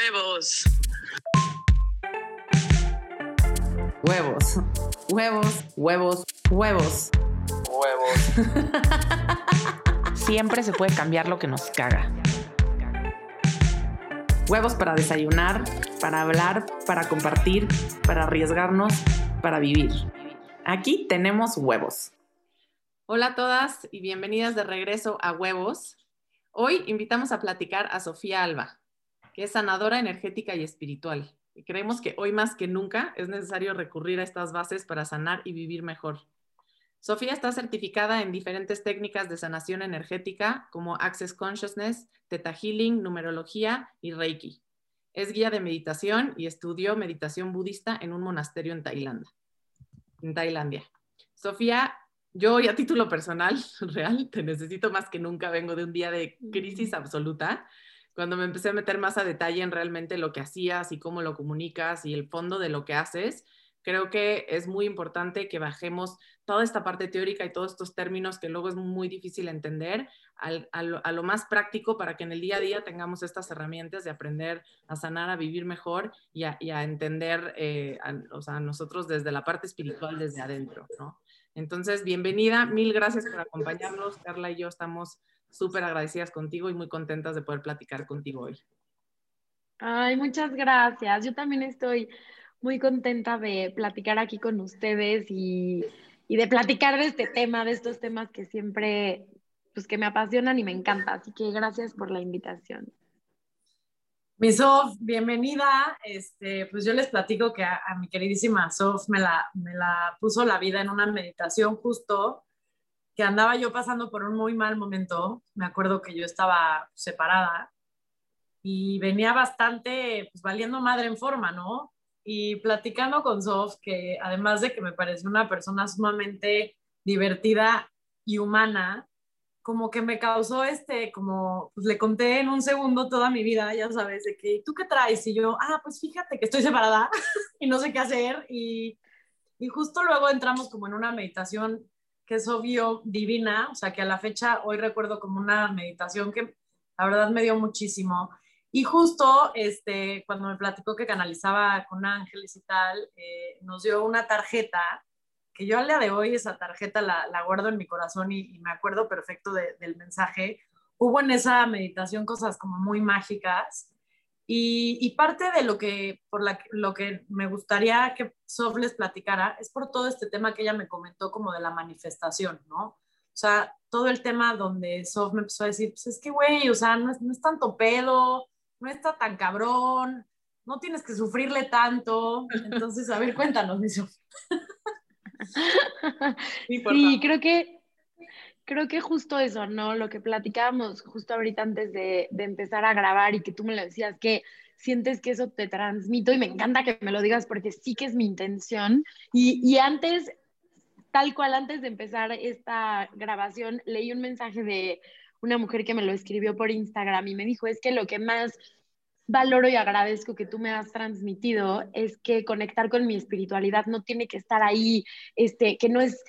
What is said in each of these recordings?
Huevos. Huevos. Huevos, huevos, huevos. Huevos. Siempre se puede cambiar lo que nos caga. Huevos para desayunar, para hablar, para compartir, para arriesgarnos, para vivir. Aquí tenemos huevos. Hola a todas y bienvenidas de regreso a Huevos. Hoy invitamos a platicar a Sofía Alba, que es sanadora energética y espiritual. Y creemos que hoy más que nunca es necesario recurrir a estas bases para sanar y vivir mejor. Sofía está certificada en diferentes técnicas de sanación energética como Access Consciousness, Theta Healing, numerología y Reiki. Es guía de meditación y estudió meditación budista en un monasterio en Tailandia. En Tailandia. Sofía, yo hoy a título personal, real, te necesito más que nunca. Vengo de un día de crisis absoluta cuando me empecé a meter más a detalle en realmente lo que hacías y cómo lo comunicas y el fondo de lo que haces, creo que es muy importante que bajemos toda esta parte teórica y todos estos términos que luego es muy difícil entender a, lo, más práctico para que en el día a día tengamos estas herramientas de aprender a sanar, a vivir mejor y a, entender eh, o sea, nosotros desde la parte espiritual, desde adentro, ¿no? Entonces, bienvenida, mil gracias por acompañarnos. Carla y yo estamos súper agradecidas contigo y muy contentas de poder platicar contigo hoy. Ay, muchas gracias. Yo también estoy muy contenta de platicar aquí con ustedes y, y, de platicar de este tema, de estos temas que siempre, pues que me apasionan y me encanta. Así que gracias por la invitación. Mi Sof, bienvenida. Este, pues yo les platico que a, a mi queridísima Sof me la, me la puso la vida en una meditación justo que andaba yo pasando por un muy mal momento. Me acuerdo que yo estaba separada y venía bastante, pues valiendo madre en forma, ¿no? Y platicando con Sof, que además de que me pareció una persona sumamente divertida y humana, como que me causó este, como, pues le conté en un segundo toda mi vida, ya sabes, de que, ¿tú qué traes? Y yo, ah, pues fíjate que estoy separada y no sé qué hacer. Y, y justo luego entramos como en una meditación que es obvio divina, o sea que a la fecha hoy recuerdo como una meditación que la verdad me dio muchísimo. Y justo este, cuando me platicó que canalizaba con ángeles y tal, eh, nos dio una tarjeta, que yo al día de hoy esa tarjeta la, la guardo en mi corazón y, y me acuerdo perfecto del mensaje. Hubo en esa meditación cosas como muy mágicas y, parte de lo que, por lo que me gustaría que Sof les platicara es por todo este tema que ella me comentó como de la manifestación, ¿no? O sea, todo el tema donde Sof me empezó a decir, pues es que, güey, o sea, no es, no es tanto pedo, no está tan cabrón, no tienes que sufrirle tanto. Entonces, a ver, cuéntanos, mi Sof. sí, creo que creo que justo eso, ¿no? Lo que platicábamos justo ahorita antes de, empezar a grabar y que tú me lo decías, que sientes que eso te transmito y me encanta que me lo digas porque sí que es mi intención. Y, y antes, tal cual, antes de empezar esta grabación, leí un mensaje de una mujer que me lo escribió por Instagram y me dijo, es que lo que más valoro y agradezco que tú me has transmitido es que conectar con mi espiritualidad no tiene que estar ahí, este, que no es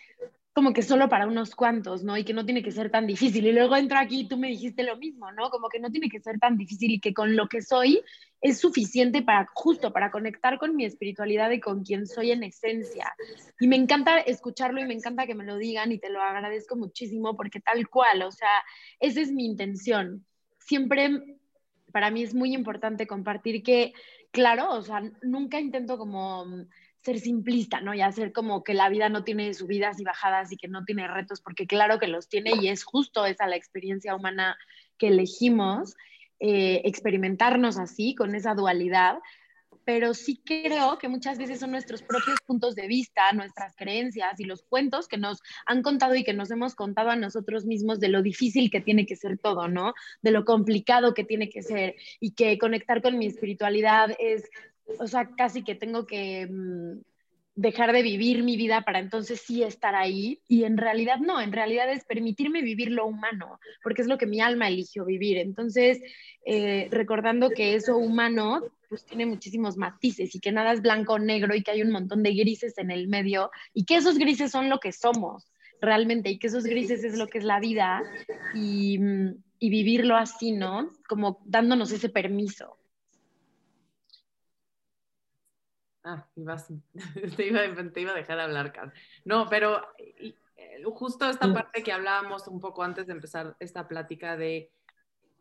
como que solo para unos cuantos, ¿no? Y que no tiene que ser tan difícil. Y luego entro aquí y tú me dijiste lo mismo, ¿no? Como que no tiene que ser tan difícil y que con lo que soy es suficiente para justo para conectar con mi espiritualidad y con quien soy en esencia. Y me encanta escucharlo y me encanta que me lo digan y te lo agradezco muchísimo porque tal cual, o sea, esa es mi intención. Siempre para mí es muy importante compartir que, claro, o sea, nunca intento como ser simplista, ¿no? Y hacer como que la vida no tiene subidas y bajadas y que no tiene retos, porque claro que los tiene y es justo esa la experiencia humana que elegimos, eh, experimentarnos así, con esa dualidad, pero sí creo que muchas veces son nuestros propios puntos de vista, nuestras creencias y los cuentos que nos han contado y que nos hemos contado a nosotros mismos de lo difícil que tiene que ser todo, ¿no? De lo complicado que tiene que ser y que conectar con mi espiritualidad es o sea, casi que tengo que mm, dejar de vivir mi vida para entonces sí estar ahí. Y en realidad no, en realidad es permitirme vivir lo humano, porque es lo que mi alma eligió vivir. Entonces, eh, recordando que eso humano pues tiene muchísimos matices y que nada es blanco o negro y que hay un montón de grises en el medio y que esos grises son lo que somos realmente y que esos grises es lo que es la vida y, mm, y vivirlo así, ¿no? Como dándonos ese permiso. Ah, ibas, te, iba, te iba a dejar hablar, Carl. No, pero eh, justo esta parte que hablábamos un poco antes de empezar esta plática de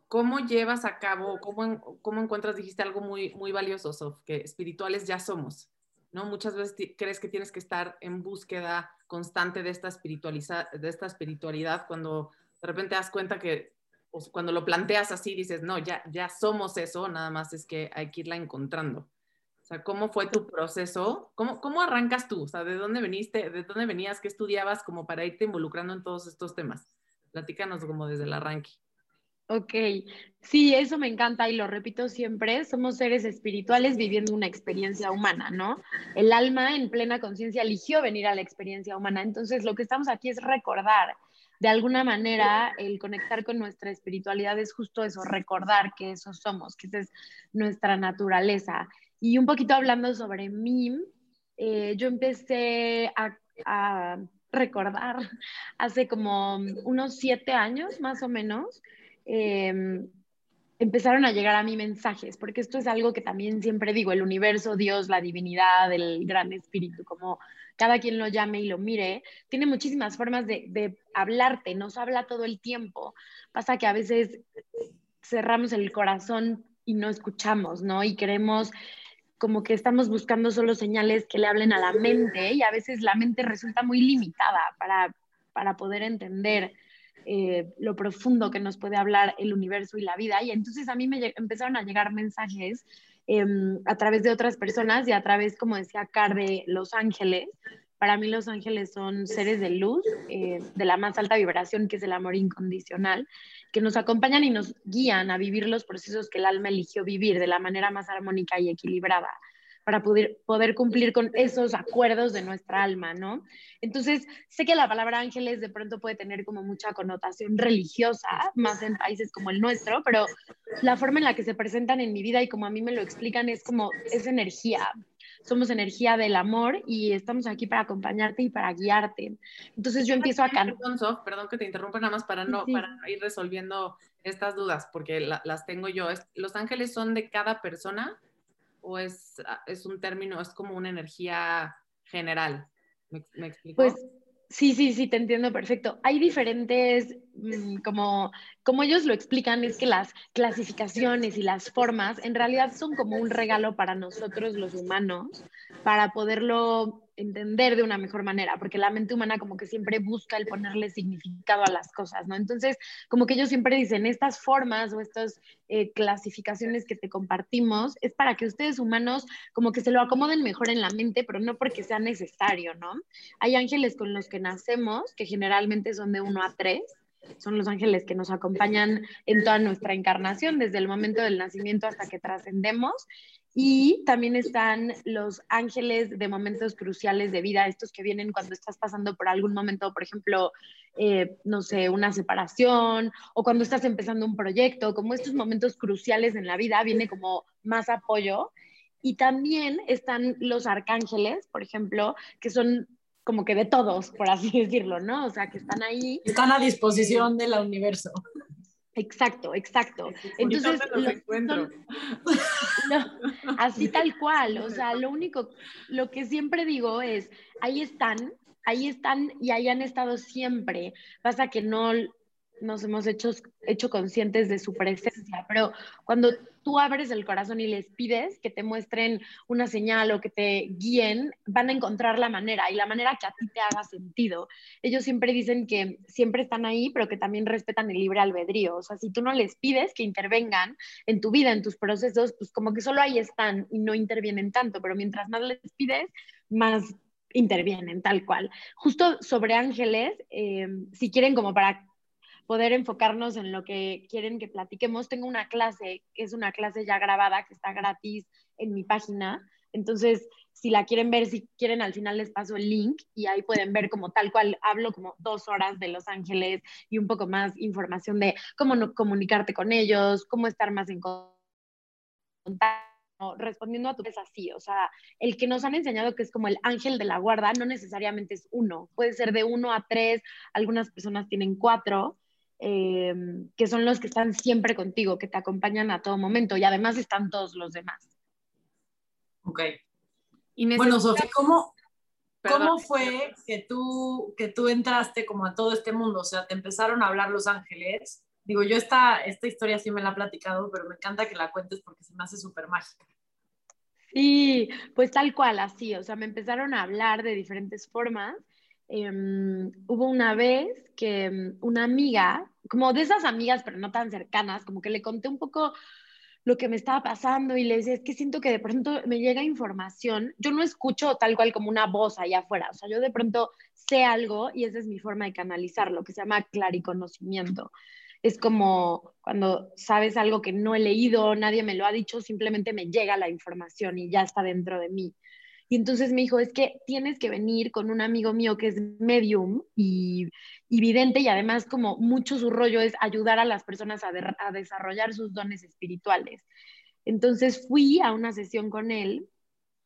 cómo llevas a cabo, cómo, cómo encuentras, dijiste algo muy, muy valioso, Sof, que espirituales ya somos, ¿no? Muchas veces crees que tienes que estar en búsqueda constante de esta, de esta espiritualidad cuando de repente das cuenta que cuando lo planteas así dices, no, ya, ya somos eso, nada más es que hay que irla encontrando. ¿Cómo fue tu proceso? ¿Cómo, cómo arrancas tú? O ¿de dónde veniste? ¿De dónde venías? ¿Qué estudiabas como para irte involucrando en todos estos temas? Platícanos como desde el arranque. Ok, sí, eso me encanta y lo repito siempre, somos seres espirituales viviendo una experiencia humana, ¿no? El alma en plena conciencia eligió venir a la experiencia humana, entonces lo que estamos aquí es recordar de alguna manera el conectar con nuestra espiritualidad es justo eso, recordar que eso somos, que esa es nuestra naturaleza. Y un poquito hablando sobre mí, eh, yo empecé a, recordar hace como unos siete años más o menos. Em, empezaron a llegar a mí mensajes, porque esto es algo que también siempre digo, el universo, Dios, la divinidad, el gran espíritu, como cada quien lo llame y lo mire, tiene muchísimas formas de, de hablarte, nos habla todo el tiempo. Pasa que a veces cerramos el corazón y no escuchamos, ¿no? Y queremos como que estamos buscando solo señales que le hablen a la mente y a veces la mente resulta muy limitada para, para poder entender eh, lo profundo que nos puede hablar el universo y la vida. Y entonces a mí me empezaron a llegar mensajes em, a través de otras personas y a través, como decía Car, de Los Ángeles. Para mí los ángeles son seres de luz, eh, de la más alta vibración, que es el amor incondicional, que nos acompañan y nos guían a vivir los procesos que el alma eligió vivir de la manera más armónica y equilibrada para poder, poder cumplir con esos acuerdos de nuestra alma, ¿no? Entonces, sé que la palabra ángeles de pronto puede tener como mucha connotación religiosa, más en países como el nuestro, pero la forma en la que se presentan en mi vida y como a mí me lo explican es como es energía, somos energía del amor y estamos aquí para acompañarte y para guiarte. Entonces yo empiezo a cantar. Perdón que te interrumpa nada más para no para ir resolviendo estas dudas, porque las tengo yo. ¿Los ángeles son de cada persona? o es, ah, es un término, es como una energía general? ¿Me, me explico? Pues sí, sí, sí, te entiendo perfecto. Hay diferentes, mm, como, como ellos lo explican, es que las clasificaciones y las formas en realidad son como un regalo para nosotros los humanos, para poderlo entender de una mejor manera, porque la mente humana como que siempre busca el ponerle significado a las cosas, ¿no? Entonces, como que ellos siempre dicen, estas formas o estas eh, clasificaciones que te compartimos es para que ustedes humanos como que se lo acomoden mejor en la mente, pero no porque sea necesario, ¿no? Hay ángeles con los que nacemos, que generalmente son de uno a tres, son los ángeles que nos acompañan en toda nuestra encarnación, desde el momento del nacimiento hasta que trascendemos. Y también están los ángeles de momentos cruciales de vida, estos que vienen cuando estás pasando por algún momento, por ejemplo, eh, no sé, una separación o cuando estás empezando un proyecto, como estos momentos cruciales en la vida, viene como más apoyo. Y también están los arcángeles, por ejemplo, que son como que de todos, por así decirlo, ¿no? O sea, que están ahí. Están a disposición del universo. Exacto, exacto. Entonces, así tal cual, o sea, lo único, lo que siempre digo es, ahí están, ahí están y ahí han estado siempre. Pasa que no, nos hemos hecho, hecho conscientes de su presencia, pero cuando tú abres el corazón y les pides que te muestren una señal o que te guíen, van a encontrar la manera y la manera que a ti te haga sentido. Ellos siempre dicen que siempre están ahí, pero que también respetan el libre albedrío. O sea, si tú no les pides que intervengan en tu vida, en tus procesos, pues como que solo ahí están y no intervienen tanto, pero mientras más les pides, más intervienen, tal cual. Justo sobre ángeles, eh, si quieren como para poder enfocarnos en lo que quieren que platiquemos. Tengo una clase, que es una clase ya grabada, que está gratis en mi página. Entonces, si la quieren ver, si quieren, al final les paso el link y ahí pueden ver como tal cual hablo como dos horas de Los Ángeles y un poco más información de cómo no comunicarte con ellos, cómo estar más en contacto respondiendo a tu desafío, o sea, el que nos han enseñado que es como el ángel de la guarda, no necesariamente es uno, puede ser de uno a tres, algunas personas tienen cuatro, eh, que son los que están siempre contigo, que te acompañan a todo momento y además están todos los demás. Ok. Bueno, Sofía, ¿cómo, ¿cómo fue que tú, que tú entraste como a todo este mundo? O sea, te empezaron a hablar Los Ángeles. Digo, yo esta, esta historia sí me la he platicado, pero me encanta que la cuentes porque se me hace súper mágica. Sí, pues tal cual, así, o sea, me empezaron a hablar de diferentes formas. Em, hubo una vez que em, una amiga, como de esas amigas, pero no tan cercanas, como que le conté un poco lo que me estaba pasando y le decía, es que siento que de pronto me llega información, yo no escucho tal cual como una voz allá afuera, o sea, yo de pronto sé algo y esa es mi forma de canalizarlo, que se llama clariconocimiento. Es como cuando sabes algo que no he leído, nadie me lo ha dicho, simplemente me llega la información y ya está dentro de mí. Y entonces me dijo, es que tienes que venir con un amigo mío que es medium y, vidente y además como mucho su rollo es ayudar a las personas a, desarrollar sus dones espirituales. Entonces fui a una sesión con él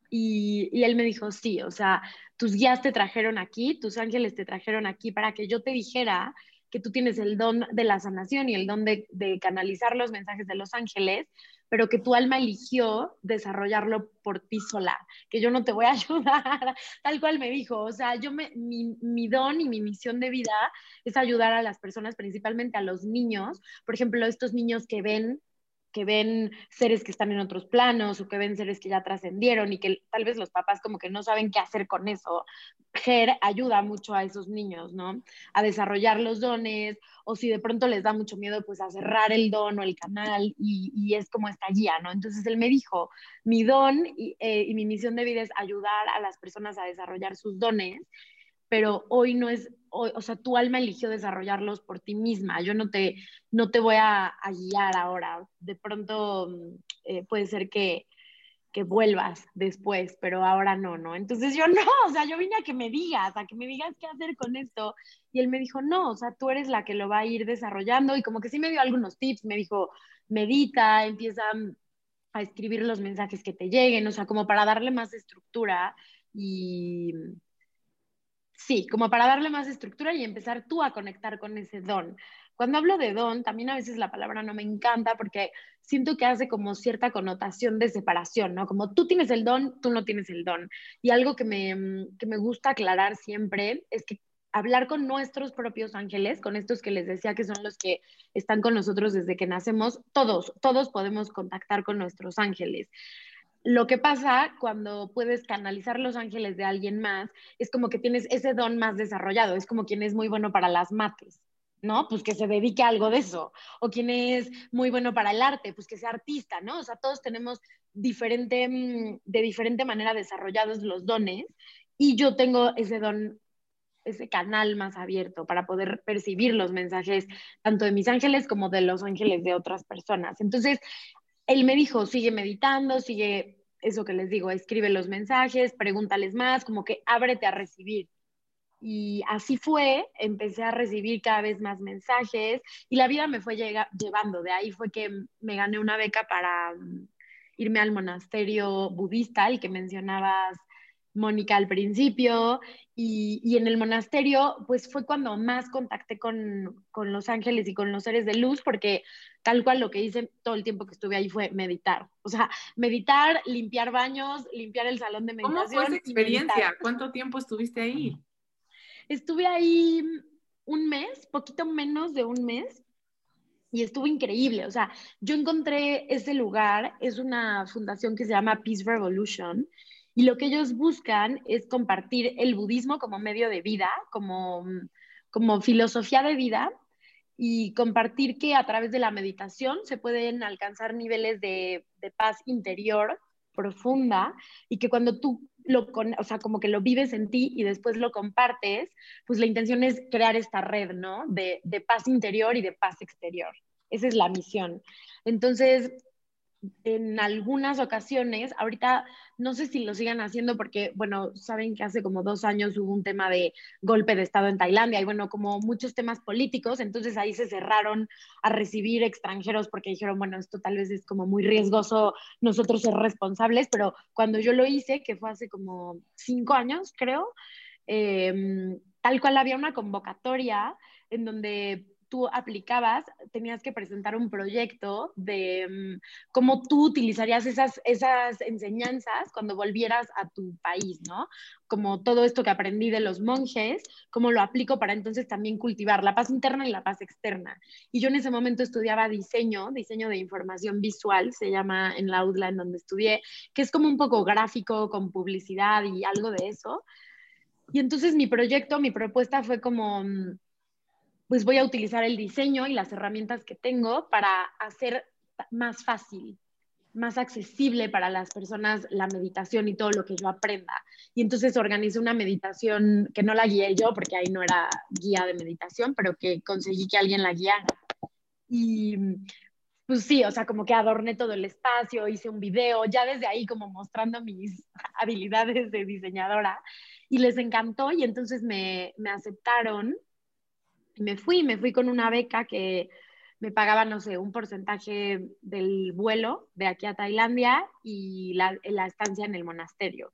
y, y, él me dijo, sí, o sea, tus guías te trajeron aquí, tus ángeles te trajeron aquí para que yo te dijera que tú tienes el don de la sanación y el don de, canalizar los mensajes de los ángeles pero que tu alma eligió desarrollarlo por ti sola, que yo no te voy a ayudar, tal cual me dijo, o sea, yo me, mi don y mi misión de vida es ayudar a las personas, principalmente a los niños, por ejemplo, estos niños que ven que ven seres que están en otros planos o que ven seres que ya trascendieron y que tal vez los papás como que no saben qué hacer con eso. GER ayuda mucho a esos niños, ¿no? A desarrollar los dones o si de pronto les da mucho miedo, pues a cerrar el don o el canal y, es como esta guía, ¿no? Entonces él me dijo, mi don y, eh, y mi misión de vida es ayudar a las personas a desarrollar sus dones pero hoy no es, o sea, tu alma eligió desarrollarlos por ti misma. Yo no te, no te voy a, guiar ahora. De pronto mm, eh, puede ser que, que vuelvas después, pero ahora no, ¿no? Entonces yo no, o sea, yo vine a que me digas, a que me digas qué hacer con esto. Y él me dijo, no, o sea, tú eres la que lo va a ir desarrollando y como que sí me dio algunos tips, me dijo, medita, empieza a escribir los mensajes que te lleguen, o sea, como para darle más estructura y, Sí, como para darle más estructura y empezar tú a conectar con ese don. Cuando hablo de don, también a veces la palabra no me encanta porque siento que hace como cierta connotación de separación, ¿no? Como tú tienes el don, tú no tienes el don. Y algo que me, mm, que me gusta aclarar siempre es que hablar con nuestros propios ángeles, con estos que les decía que son los que están con nosotros desde que nacemos, todos, todos podemos contactar con nuestros ángeles. Lo que pasa cuando puedes canalizar los ángeles de alguien más es como que tienes ese don más desarrollado, es como quien es muy bueno para las mates, ¿no? Pues que se dedique a algo de eso. O quien es muy bueno para el arte, pues que sea artista, ¿no? O sea, todos tenemos diferente, mm, de diferente manera desarrollados los dones y yo tengo ese don ese canal más abierto para poder percibir los mensajes tanto de mis ángeles como de los ángeles de otras personas. Entonces, él me dijo, sigue meditando, sigue eso que les digo, escribe los mensajes, pregúntales más, como que ábrete a recibir. Y así fue, empecé a recibir cada vez más mensajes y la vida me fue llevando. De ahí fue que me gané una beca para mm, irme al monasterio budista, el que mencionabas Mónica al principio, y, en el monasterio, pues fue cuando más contacté con, con, los ángeles y con los seres de luz, porque tal cual lo que hice todo el tiempo que estuve ahí fue meditar. O sea, meditar, limpiar baños, limpiar el salón de meditación. ¿Cómo fue esa experiencia? ¿Cuánto tiempo estuviste ahí? Estuve ahí un mes, poquito menos de un mes, y estuvo increíble. O sea, yo encontré ese lugar, es una fundación que se llama Peace Revolution, y lo que ellos buscan es compartir el budismo como medio de vida, como, como filosofía de vida, y compartir que a través de la meditación se pueden alcanzar niveles de, de paz interior profunda y que cuando tú lo, o sea, como que lo vives en ti y después lo compartes, pues la intención es crear esta red, ¿no? De, de paz interior y de paz exterior. Esa es la misión. Entonces, en algunas ocasiones, ahorita no sé si lo sigan haciendo porque, bueno, saben que hace como dos años hubo un tema de golpe de Estado en Tailandia y bueno, como muchos temas políticos, entonces ahí se cerraron a recibir extranjeros porque dijeron, bueno, esto tal vez es como muy riesgoso nosotros ser responsables, pero cuando yo lo hice, que fue hace como cinco años, creo, em, tal cual había una convocatoria en donde tú aplicabas, tenías que presentar un proyecto de mm, cómo tú utilizarías esas, esas enseñanzas cuando volvieras a tu país, ¿no? Como todo esto que aprendí de los monjes, cómo lo aplico para entonces también cultivar la paz interna y la paz externa. Y yo en ese momento estudiaba diseño, diseño de información visual, se llama en la UDLA en donde estudié, que es como un poco gráfico con publicidad y algo de eso. Y entonces mi proyecto, mi propuesta fue como mm, pues voy a utilizar el diseño y las herramientas que tengo para hacer más fácil, más accesible para las personas la meditación y todo lo que yo aprenda. Y entonces organicé una meditación que no la guié yo porque ahí no era guía de meditación, pero que conseguí que alguien la guiara. Y pues sí, o sea, como que adorné todo el espacio, hice un video, ya desde ahí como mostrando mis habilidades de diseñadora y les encantó y entonces me, me aceptaron me fui, me fui con una beca que me pagaba, no sé, un porcentaje del vuelo de aquí a Tailandia y la, la estancia en el monasterio.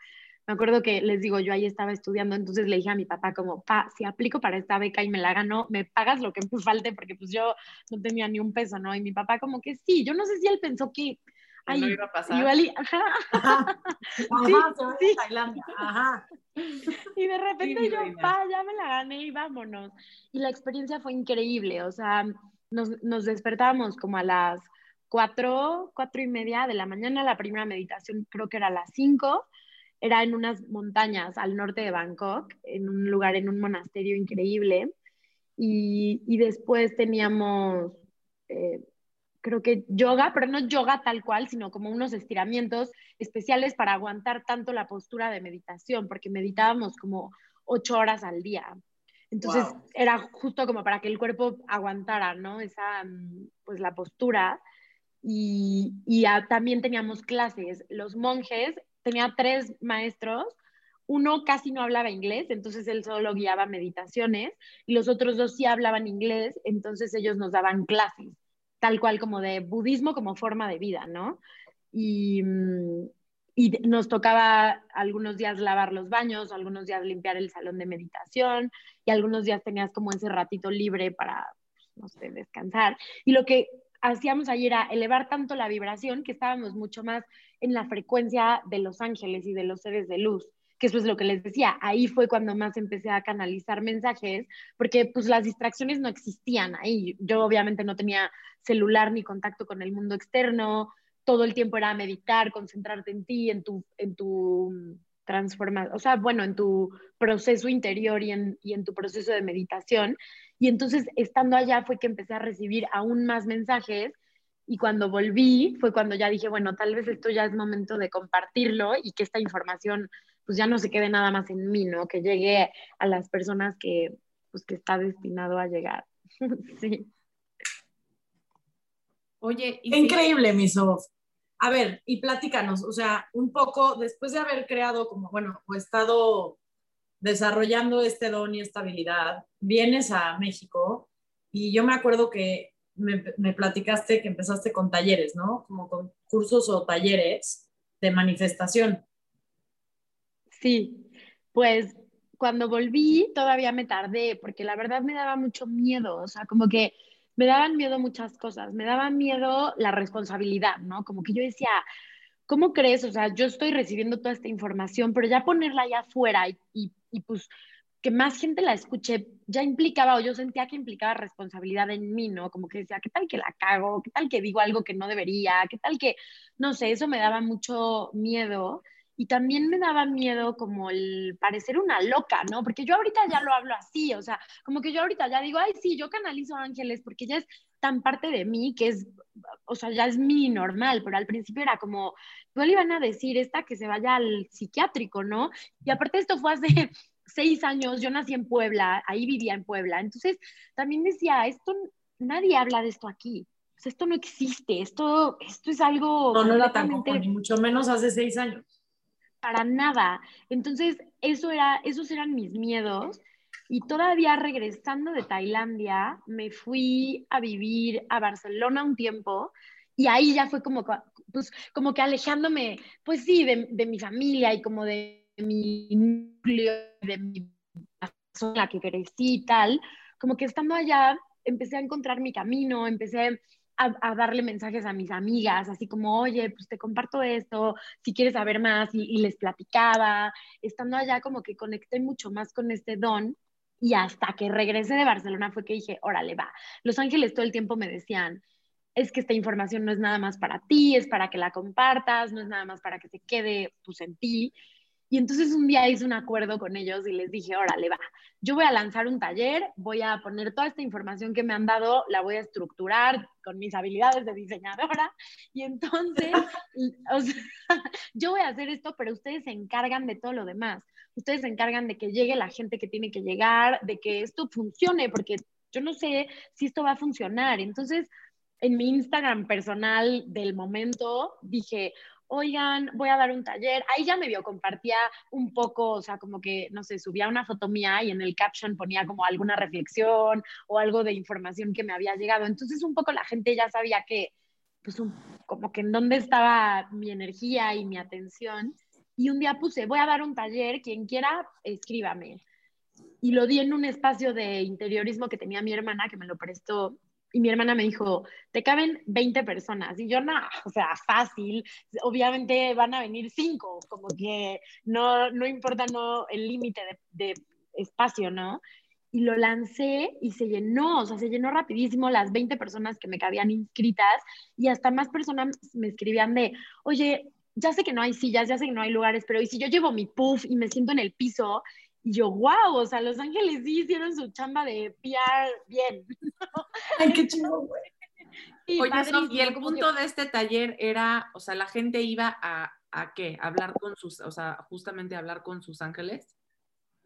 Me acuerdo que les digo, yo ahí estaba estudiando, entonces le dije a mi papá como, pa, si aplico para esta beca y me la gano, me pagas lo que me falte, porque pues yo no tenía ni un peso, ¿no? Y mi papá como que sí, yo no sé si él pensó que... Ay, no iba a pasar. Igual y, ajá. Ajá, Sí, sí. a Tailandia. Ajá. Y de repente yo, pa, ya me la gané y vámonos. Y la experiencia fue increíble, o sea, nos, nos despertábamos como a las cuatro, cuatro y media de la mañana, la primera meditación creo que era a las cinco, era en unas montañas al norte de Bangkok, en un lugar, en un monasterio increíble. Y, y después teníamos, eh, creo que yoga, pero no yoga tal cual, sino como unos estiramientos especiales para aguantar tanto la postura de meditación, porque meditábamos como ocho horas al día. Entonces Wow. era justo como para que el cuerpo aguantara, ¿no? Esa, mm, pues la postura. Y, y también teníamos clases. Los monjes, tenía tres maestros, uno casi no hablaba inglés, entonces él solo guiaba meditaciones, y los otros dos sí hablaban inglés, entonces ellos nos daban clases, tal cual como de budismo como forma de vida, ¿no? Y, mm, nos tocaba algunos días lavar los baños, algunos días limpiar el salón de meditación, y algunos días tenías como ese ratito libre para, pues, no sé, descansar. Y lo que hacíamos ahí era elevar tanto la vibración que estábamos mucho más en la frecuencia de los ángeles y de los seres de luz que eso es lo que les decía, ahí fue cuando más empecé a canalizar mensajes, porque pues las distracciones no existían ahí. Yo obviamente no tenía celular ni contacto con el mundo externo, todo el tiempo era meditar, concentrarte en ti, en tu, en tu transformación, o sea, bueno, en tu proceso interior y en, y en tu proceso de meditación. Y entonces, estando allá fue que empecé a recibir aún más mensajes y cuando volví fue cuando ya dije, bueno, tal vez esto ya es momento de compartirlo y que esta información pues ya no se quede nada más en mí, ¿no? Que llegue a las personas que, pues, que está destinado a llegar. sí. Oye, y sí, Increíble, mi Sof. A ver, y platícanos, o sea, un poco después de haber creado como, bueno, o estado desarrollando este don y esta habilidad, vienes a México y yo me acuerdo que me, me platicaste que empezaste con talleres, ¿no? Como con cursos o talleres de manifestación. Sí, pues cuando volví todavía me tardé, porque la verdad me daba mucho miedo, o sea, como que me daban miedo muchas cosas, me daba miedo la responsabilidad, ¿no? Como que yo decía, ¿cómo crees? O sea, yo estoy recibiendo toda esta información, pero ya ponerla allá afuera y, y, y pues que más gente la escuche, ya implicaba, o yo sentía que implicaba responsabilidad en mí, ¿no? Como que decía, ¿qué tal que la cago? ¿Qué tal que digo algo que no debería? ¿Qué tal que, no sé, eso me daba mucho miedo y también me daba miedo como el parecer una loca, ¿no? Porque yo ahorita ya lo hablo así, o sea, como que yo ahorita ya digo, ay, sí, yo canalizo ángeles porque ya es tan parte de mí que es, o sea, ya es mi normal, pero al principio era como, no le iban a decir esta que se vaya al psiquiátrico, ¿no? Y aparte esto fue hace seis años, yo nací en Puebla, ahí vivía en Puebla, entonces también decía, esto, nadie habla de esto aquí. O sea, esto no existe, esto, esto es algo No, no era tan común, mucho menos hace seis años. Para nada. Entonces, eso era, esos eran mis miedos. Y todavía regresando de Tailandia, me fui a vivir a Barcelona un tiempo y ahí ya fue como, pues, como que alejándome, pues sí, de, mi familia y como de mi núcleo, de mi zona que crecí y tal, como que estando allá empecé a encontrar mi camino, empecé a, darle mensajes a mis amigas, así como, oye, pues te comparto esto, si quieres saber más, y, les platicaba. Estando allá, como que conecté mucho más con este don. Y hasta que regresé de Barcelona fue que dije, órale, va. Los ángeles todo el tiempo me decían, es que esta información no es nada más para ti, es para que la compartas, no es nada más para que se quede pues, en ti. Y entonces un día hice un acuerdo con ellos y les dije, órale, va, yo voy a lanzar un taller, voy a poner toda esta información que me han dado, la voy a estructurar con mis habilidades de diseñadora. Y entonces, o sea, yo voy a hacer esto, pero ustedes se encargan de todo lo demás. Ustedes se encargan de que llegue la gente que tiene que llegar, de que esto funcione, porque yo no sé si esto va a funcionar. Entonces, en mi Instagram personal del momento dije, oigan, voy a dar un taller. Ahí ya medio compartía un poco, o sea, como que, no sé, subía una foto mía y en el caption ponía como alguna reflexión o algo de información que me había llegado. Entonces un poco la gente ya sabía que, pues, como que en dónde estaba mi energía y mi atención. Y un día puse, voy a dar un taller, quien quiera, escríbame. Y lo di en un espacio de interiorismo que tenía mi hermana, que me lo prestó y mi hermana me dijo, te caben 20 personas. Y yo, no, o sea, fácil. Obviamente van a venir 5, como que no, no importa no, el límite de, de, espacio, ¿no? Y lo lancé y se llenó, o sea, se llenó rapidísimo las 20 personas que me cabían inscritas y hasta más personas me escribían de, oye, ya sé que no hay sillas, ya sé que no hay lugares, pero ¿y si yo llevo mi puff y me siento en el piso y yo, wow, o sea, Los Ángeles sí hicieron su chamba de PR bien. Ay, qué chido, güey. Oye, y el punto de este taller era, o sea, la gente iba a, a qué? Hablar con sus, o sea, justamente hablar con sus ángeles.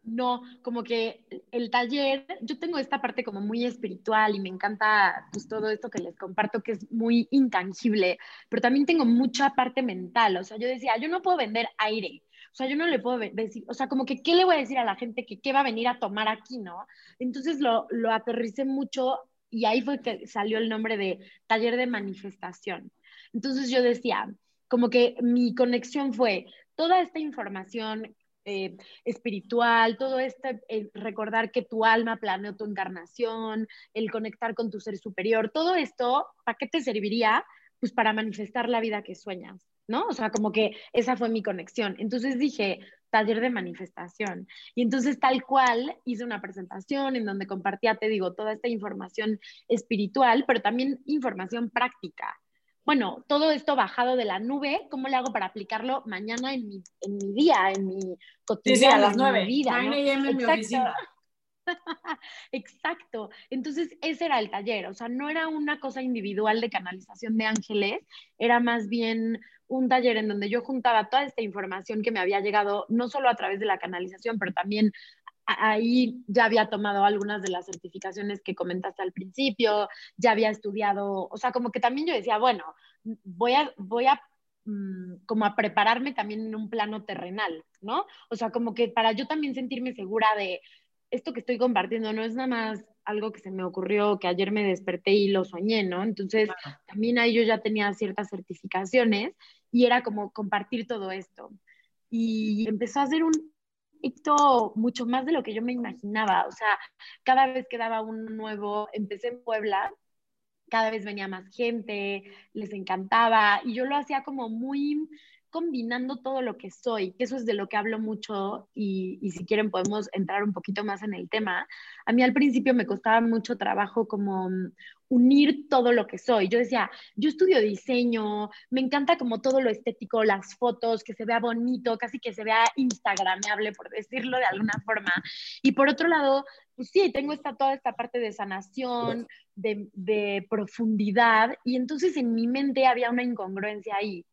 No, como que el taller, yo tengo esta parte como muy espiritual y me encanta pues todo esto que les comparto que es muy intangible, pero también tengo mucha parte mental, o sea, yo decía, yo no puedo vender aire, o sea, yo no le puedo decir, o sea, como que, ¿qué le voy a decir a la gente que qué va a venir a tomar aquí, no? Entonces lo, lo aterricé mucho y ahí fue que salió el nombre de taller de manifestación. Entonces yo decía, como que mi conexión fue toda esta información eh, espiritual, todo este eh, recordar que tu alma planeó tu encarnación, el conectar con tu ser superior, todo esto, ¿para qué te serviría? Pues para manifestar la vida que sueñas. ¿No? O sea, como que esa fue mi conexión. Entonces dije, taller de manifestación. Y entonces tal cual hice una presentación en donde compartía, te digo, toda esta información espiritual, pero también información práctica. Bueno, todo esto bajado de la nube, ¿cómo le hago para aplicarlo mañana en mi, en mi día, en mi cotidiano, a las en mi vida? en mi oficina. Exacto. Entonces, ese era el taller. O sea, no era una cosa individual de canalización de ángeles, era más bien un taller en donde yo juntaba toda esta información que me había llegado, no solo a través de la canalización, pero también ahí ya había tomado algunas de las certificaciones que comentaste al principio, ya había estudiado, o sea, como que también yo decía, bueno, voy a, voy a mm, como a prepararme también en un plano terrenal, ¿no? O sea, como que para yo también sentirme segura de esto que estoy compartiendo no es nada más algo que se me ocurrió, que ayer me desperté y lo soñé, ¿no? Entonces, también ahí yo ya tenía ciertas certificaciones y era como compartir todo esto. Y empezó a ser un hito mucho más de lo que yo me imaginaba. O sea, cada vez que daba un nuevo, empecé en Puebla, cada vez venía más gente, les encantaba y yo lo hacía como muy combinando todo lo que soy, que eso es de lo que hablo mucho y, y, si quieren podemos entrar un poquito más en el tema. A mí al principio me costaba mucho trabajo como unir todo lo que soy. Yo decía, yo estudio diseño, me encanta como todo lo estético, las fotos, que se vea bonito, casi que se vea instagramable, por decirlo de alguna forma. Y por otro lado, pues sí, tengo esta, toda esta parte de sanación, de, de profundidad, y entonces en mi mente había una incongruencia ahí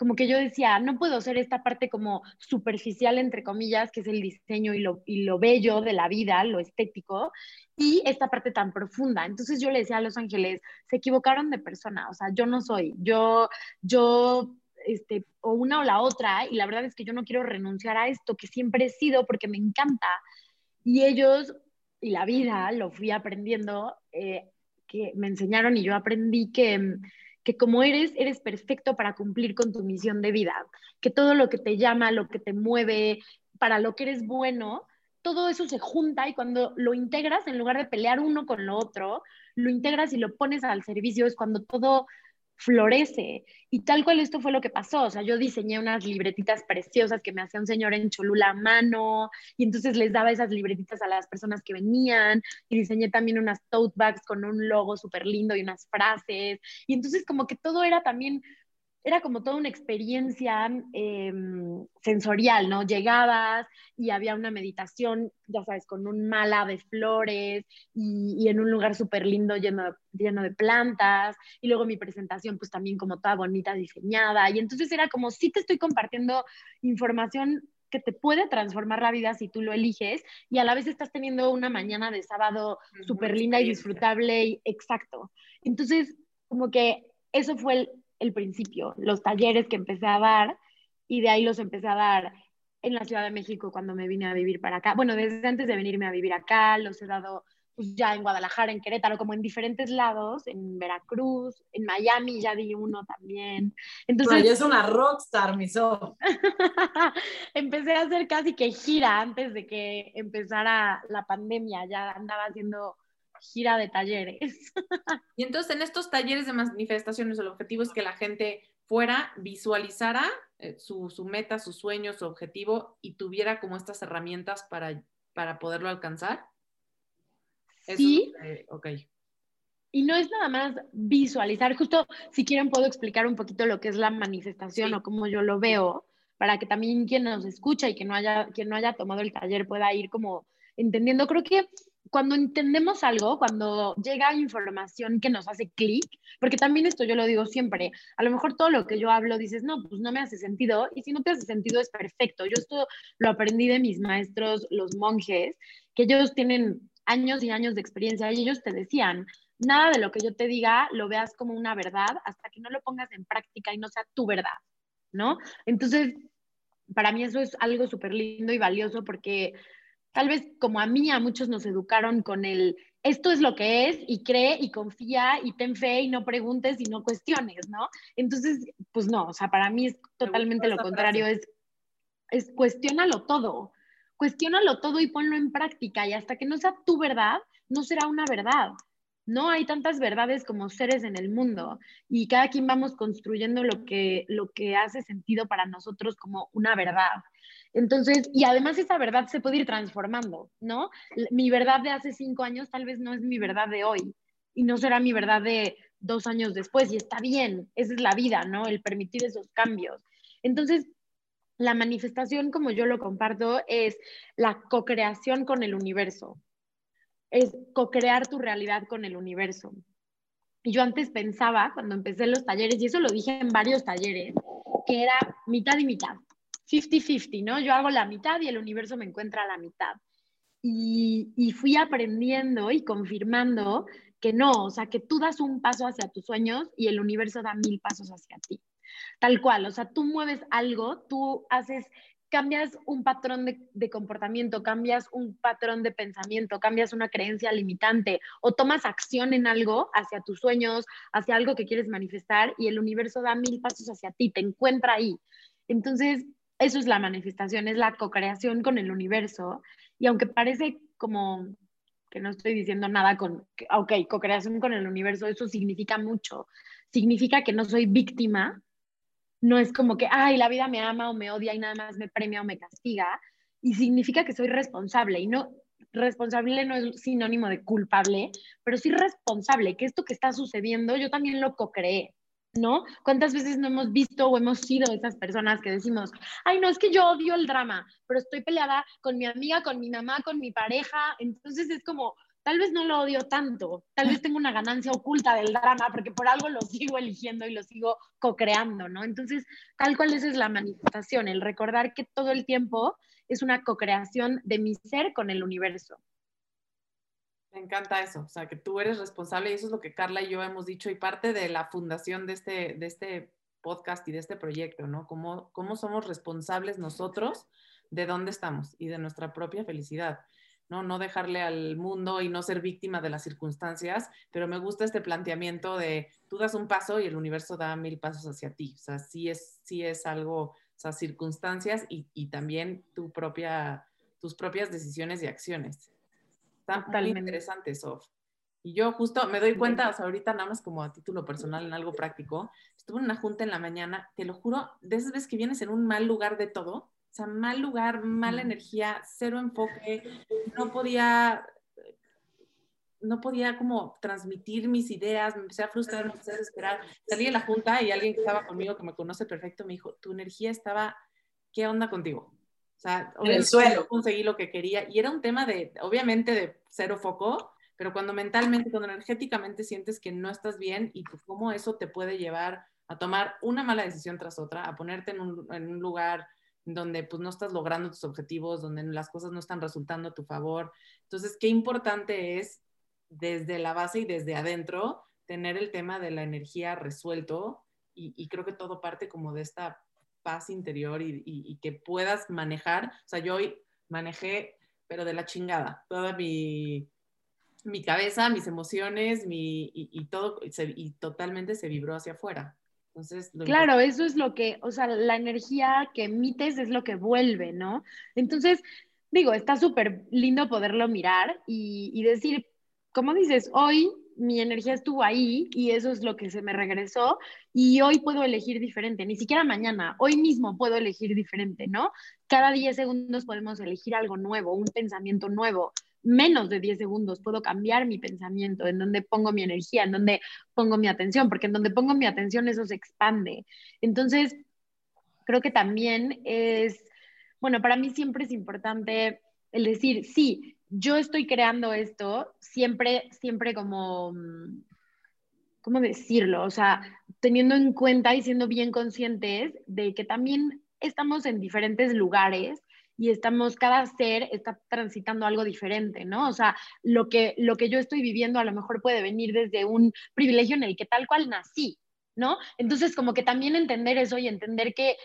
como que yo decía, no puedo ser esta parte como superficial, entre comillas, que es el diseño y lo, y lo bello de la vida, lo estético, y esta parte tan profunda. Entonces yo le decía a Los Ángeles, se equivocaron de persona, o sea, yo no soy, yo, yo, este, o una o la otra, y la verdad es que yo no quiero renunciar a esto que siempre he sido porque me encanta. Y ellos, y la vida, lo fui aprendiendo, eh, que me enseñaron y yo aprendí que que como eres, eres perfecto para cumplir con tu misión de vida, que todo lo que te llama, lo que te mueve, para lo que eres bueno, todo eso se junta y cuando lo integras, en lugar de pelear uno con lo otro, lo integras y lo pones al servicio es cuando todo florece. Y tal cual esto fue lo que pasó. O sea, yo diseñé unas libretitas preciosas que me hacía un señor en Cholula a mano y entonces les daba esas libretitas a las personas que venían y diseñé también unas tote bags con un logo súper lindo y unas frases. Y entonces como que todo era también era como toda una experiencia em, sensorial, ¿no? Llegabas y había una meditación, ya sabes, con un mala de flores y, en un lugar súper lindo lleno, lleno de plantas. Y luego mi presentación, pues también como toda bonita, diseñada. Y entonces era como, sí te estoy compartiendo información que te puede transformar la vida si tú lo eliges y a la vez estás teniendo una mañana de sábado súper linda y disfrutable y exacto. Entonces, como que eso fue el, el principio, los talleres que empecé a dar y de ahí los empecé a dar en la Ciudad de México cuando me vine a vivir para acá. Bueno, desde antes de venirme a vivir acá, los he dado pues, ya en Guadalajara, en Querétaro, como en diferentes lados, en Veracruz, en Miami ya di uno también. Entonces, es una rockstar, mi empecé a hacer casi que gira antes de que empezara la pandemia, ya andaba haciendo gira de talleres. y entonces en estos talleres de manifestaciones el objetivo es que la gente fuera, visualizara eh, su, su, meta, su sueño, su objetivo y tuviera como estas herramientas para, para poderlo alcanzar. Sí. ok. Y no es nada más visualizar, justo si quieren puedo explicar un poquito lo que es la manifestación o cómo yo lo veo, para que también quien nos escucha y que no haya, quien no haya tomado el taller pueda ir como entendiendo. Creo que cuando entendemos algo, cuando llega información que nos hace clic, porque también esto yo lo digo siempre, a lo mejor todo lo que yo hablo dices, no, pues no me hace sentido, y si no te hace sentido es perfecto. Yo esto lo aprendí de mis maestros, los monjes, que ellos tienen años y años de experiencia y ellos te decían, nada de lo que yo te diga lo veas como una verdad hasta que no lo pongas en práctica y no sea tu verdad, ¿no? Entonces, para mí eso es algo súper lindo y valioso porque tal vez como a mí, a muchos nos educaron con el, esto es lo que es y cree y confía y ten fe y no preguntes y no cuestiones, ¿no? Entonces, pues no, o sea, para mí es totalmente lo contrario, es, es cuestiónalo todo, cuestiónalo todo y ponlo en práctica y hasta que no sea tu verdad, no será una verdad. No hay tantas verdades como seres en el mundo y cada quien vamos construyendo lo que, lo que hace sentido para nosotros como una verdad. Entonces, y además esa verdad se puede ir transformando, ¿no? Mi verdad de hace cinco años tal vez no es mi verdad de hoy y no será mi verdad de dos años después y está bien, esa es la vida, ¿no? El permitir esos cambios. Entonces, la manifestación, como yo lo comparto, es la co-creación con el universo, es co-crear tu realidad con el universo. Y yo antes pensaba, cuando empecé los talleres, y eso lo dije en varios talleres, que era mitad y mitad. 50-50, ¿no? Yo hago la mitad y el universo me encuentra la mitad. Y, y, fui aprendiendo y confirmando que no, o sea, que tú das un paso hacia tus sueños y el universo da mil pasos hacia ti. Tal cual, o sea, tú mueves algo, tú haces, cambias un patrón de, comportamiento, cambias un patrón de pensamiento, cambias una creencia limitante o tomas acción en algo hacia tus sueños, hacia algo que quieres manifestar y el universo da mil pasos hacia ti, te encuentra ahí. Entonces, eso es la manifestación, es la co-creación con el universo. Y aunque parece como que no estoy diciendo nada con, ok, co-creación con el universo, eso significa mucho. Significa que no soy víctima, no es como que, ay, la vida me ama o me odia y nada más me premia o me castiga. Y significa que soy responsable. Y no, responsable no es sinónimo de culpable, pero sí responsable, que esto que está sucediendo yo también lo co-creé. ¿no? ¿Cuántas veces no hemos visto o hemos sido esas personas que decimos, ay, no, es que yo odio el drama, pero estoy peleada con mi amiga, con mi mamá, con mi pareja, entonces es como, tal vez no lo odio tanto, tal vez tengo una ganancia oculta del drama porque por algo lo sigo eligiendo y lo sigo co-creando, ¿no? Entonces, tal cual esa es la manifestación, el recordar que todo el tiempo es una co-creación de mi ser con el universo. Me encanta eso, o sea, que tú eres responsable y eso es lo que Carla y yo hemos dicho y parte de la fundación de este, de este podcast y de este proyecto, ¿no? Cómo, cómo somos responsables nosotros de dónde estamos y de nuestra propia felicidad, ¿no? No dejarle al mundo y no ser víctima de las circunstancias, pero me gusta este planteamiento de tú das un paso y el universo da mil pasos hacia ti, o sea, sí es, sí es algo, o sea, circunstancias y, y también tu propia, tus propias decisiones y acciones. Está muy interesante, Sof. Y yo justo me doy cuenta, o sea, ahorita nada más como a título personal en algo práctico, estuve en una junta en la mañana, te lo juro, de esas veces que vienes en un mal lugar de todo, o sea, mal lugar, mala energía, cero enfoque, no podía, no podía como transmitir mis ideas, me empecé a frustrar, me empecé a desesperar. Salí de la junta y alguien que estaba conmigo, que me conoce perfecto, me dijo, tu energía estaba, ¿qué onda contigo? O sea, en el suelo. Conseguí lo que quería y era un tema de, obviamente, de cero foco, pero cuando mentalmente, cuando energéticamente sientes que no estás bien y cómo eso te puede llevar a tomar una mala decisión tras otra, a ponerte en un, en un lugar donde pues no estás logrando tus objetivos, donde las cosas no están resultando a tu favor. Entonces, qué importante es desde la base y desde adentro tener el tema de la energía resuelto y, creo que todo parte como de esta paz interior y, que puedas manejar. O sea, yo hoy manejé, pero de la chingada, toda mi, mi cabeza, mis emociones, mi, y, todo, y totalmente se vibró hacia afuera. Entonces, claro, eso es lo que, o sea, la energía que emites es lo que vuelve, ¿no? Entonces, digo, está súper lindo poderlo mirar y, y decir, como dices, hoy mi energía estuvo ahí y eso es lo que se me regresó y hoy puedo elegir diferente, ni siquiera mañana, hoy mismo puedo elegir diferente, ¿no? Cada 10 segundos podemos elegir algo nuevo, un pensamiento nuevo. Menos de 10 segundos puedo cambiar mi pensamiento, en donde pongo mi energía, en donde pongo mi atención, porque en donde pongo mi atención eso se expande. Entonces, creo que también es, bueno, para mí siempre es importante el decir, sí, yo estoy creando esto siempre, siempre como, mm, ¿cómo decirlo? O sea, teniendo en cuenta y siendo bien conscientes de que también estamos en diferentes lugares y estamos, cada ser está transitando algo diferente, ¿no? O sea, lo que, lo que yo estoy viviendo a lo mejor puede venir desde un privilegio en el que tal cual nací, ¿no? Entonces, como que también entender eso y entender que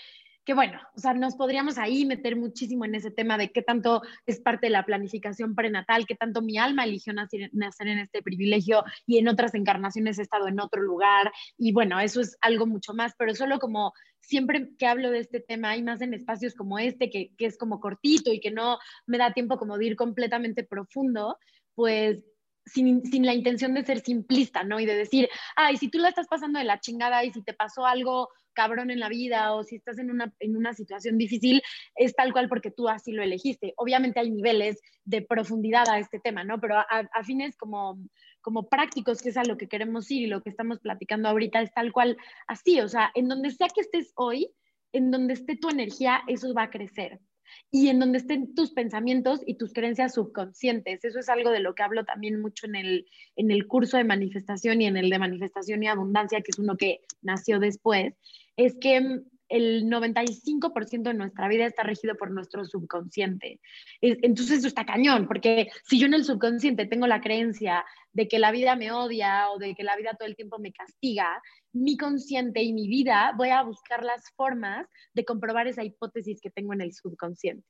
que bueno, o sea, nos podríamos ahí meter muchísimo en ese tema de qué tanto es parte de la planificación prenatal, qué tanto mi alma eligió nacer, nacer, en este privilegio y en otras encarnaciones he estado en otro lugar. Y bueno, eso es algo mucho más, pero solo como siempre que hablo de este tema y más en espacios como este, que, que es como cortito y que no me da tiempo como de ir completamente profundo, pues sin, la intención de ser simplista, ¿no? Y de decir, ay, si tú la estás pasando de la chingada y si te pasó algo cabrón en la vida o si estás en una, en una situación difícil, es tal cual porque tú así lo elegiste. Obviamente hay niveles de profundidad a este tema, ¿no? Pero a, a fines como, como prácticos, que es a lo que queremos ir y lo que estamos platicando ahorita, es tal cual así, o sea, en donde sea que estés hoy, en donde esté tu energía, eso va a crecer y en donde estén tus pensamientos y tus creencias subconscientes. Eso es algo de lo que hablo también mucho en el, en el curso de manifestación y en el de manifestación y abundancia, que es uno que nació después, es que mm, el 95% de nuestra vida está regido por nuestro subconsciente. Entonces eso está cañón, porque si yo en el subconsciente tengo la creencia de que la vida me odia o de que la vida todo el tiempo me castiga, mi consciente y mi vida voy a buscar las formas de comprobar esa hipótesis que tengo en el subconsciente.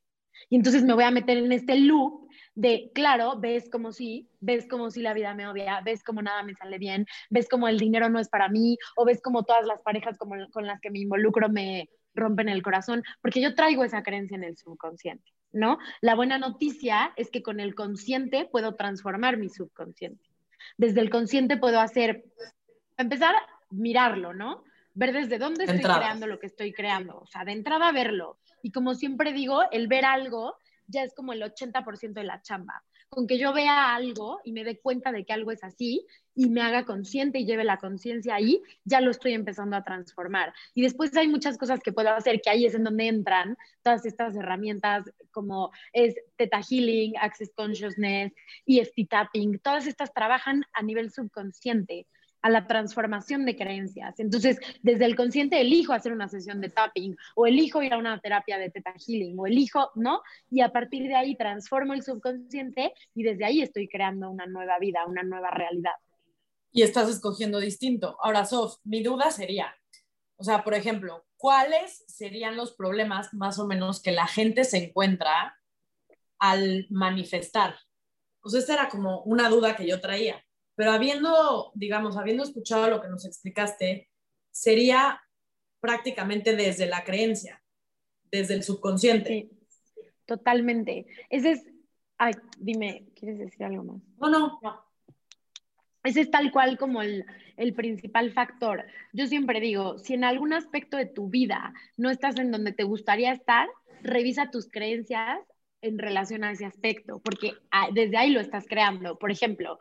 Y entonces me voy a meter en este loop de, claro, ves como si, ves como si la vida me odia, ves como nada me sale bien, ves como el dinero no es para mí, o ves como todas las parejas como, con las que me involucro me rompen el corazón, porque yo traigo esa creencia en el subconsciente, ¿no? La buena noticia es que con el consciente puedo transformar mi subconsciente. Desde el consciente puedo hacer, empezar a mirarlo, ¿no? Ver desde dónde estoy creando lo que estoy creando, o sea, de entrada verlo y como siempre digo, el ver algo ya es como el 80% de la chamba. Con que yo vea algo y me dé cuenta de que algo es así y me haga consciente y lleve la conciencia ahí, ya lo estoy empezando a transformar. Y después hay muchas cosas que puedo hacer, que ahí es en donde entran todas estas herramientas como es Theta Healing, Access Consciousness, EFT Tapping, todas estas trabajan a nivel subconsciente a la transformación de creencias. Entonces, desde el consciente elijo hacer una sesión de tapping o elijo ir a una terapia de teta healing o elijo, ¿no? Y a partir de ahí transformo el subconsciente y desde ahí estoy creando una nueva vida, una nueva realidad. Y estás escogiendo distinto. Ahora, Sof, mi duda sería, o sea, por ejemplo, ¿cuáles serían los problemas más o menos que la gente se encuentra al manifestar? Pues esta era como una duda que yo traía. Pero habiendo, digamos, habiendo escuchado lo que nos explicaste, sería prácticamente desde la creencia, desde el subconsciente. Sí, totalmente. Ese es, ay, dime, ¿quieres decir algo más? No, no, no. ese es tal cual como el, el, principal factor. Yo siempre digo, si en algún aspecto de tu vida no estás en donde te gustaría estar, revisa tus creencias en relación a ese aspecto, porque ah, desde ahí lo estás creando. Por ejemplo,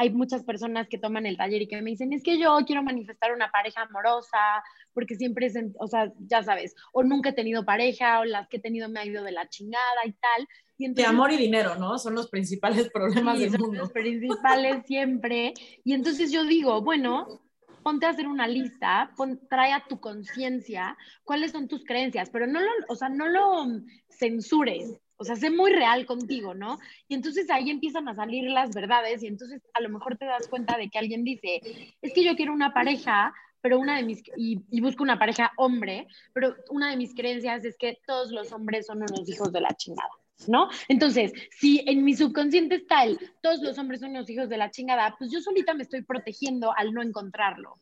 hay muchas personas que toman el taller y que me dicen, es que yo quiero manifestar una pareja amorosa, porque siempre es, o sea, ya sabes, o nunca he tenido pareja, o las que he tenido me ha ido de la chingada y tal. Y de amor y dinero, ¿no? Son los principales problemas del mundo. Los principales siempre. Y entonces yo digo, bueno, ponte a hacer una lista, trae a tu conciencia cuáles son tus creencias, pero no lo, o sea, no lo censures, o sea, sé muy real contigo, ¿no? Y entonces ahí empiezan a salir las verdades y entonces a lo mejor te das cuenta de que alguien dice, es que yo quiero una pareja, pero una de mis, y, y, busco una pareja hombre, pero una de mis creencias es que todos los hombres son unos hijos de la chingada. ¿No? Entonces, si en mi subconsciente está el todos los hombres son unos hijos de la chingada, pues yo solita me estoy protegiendo al no encontrarlo.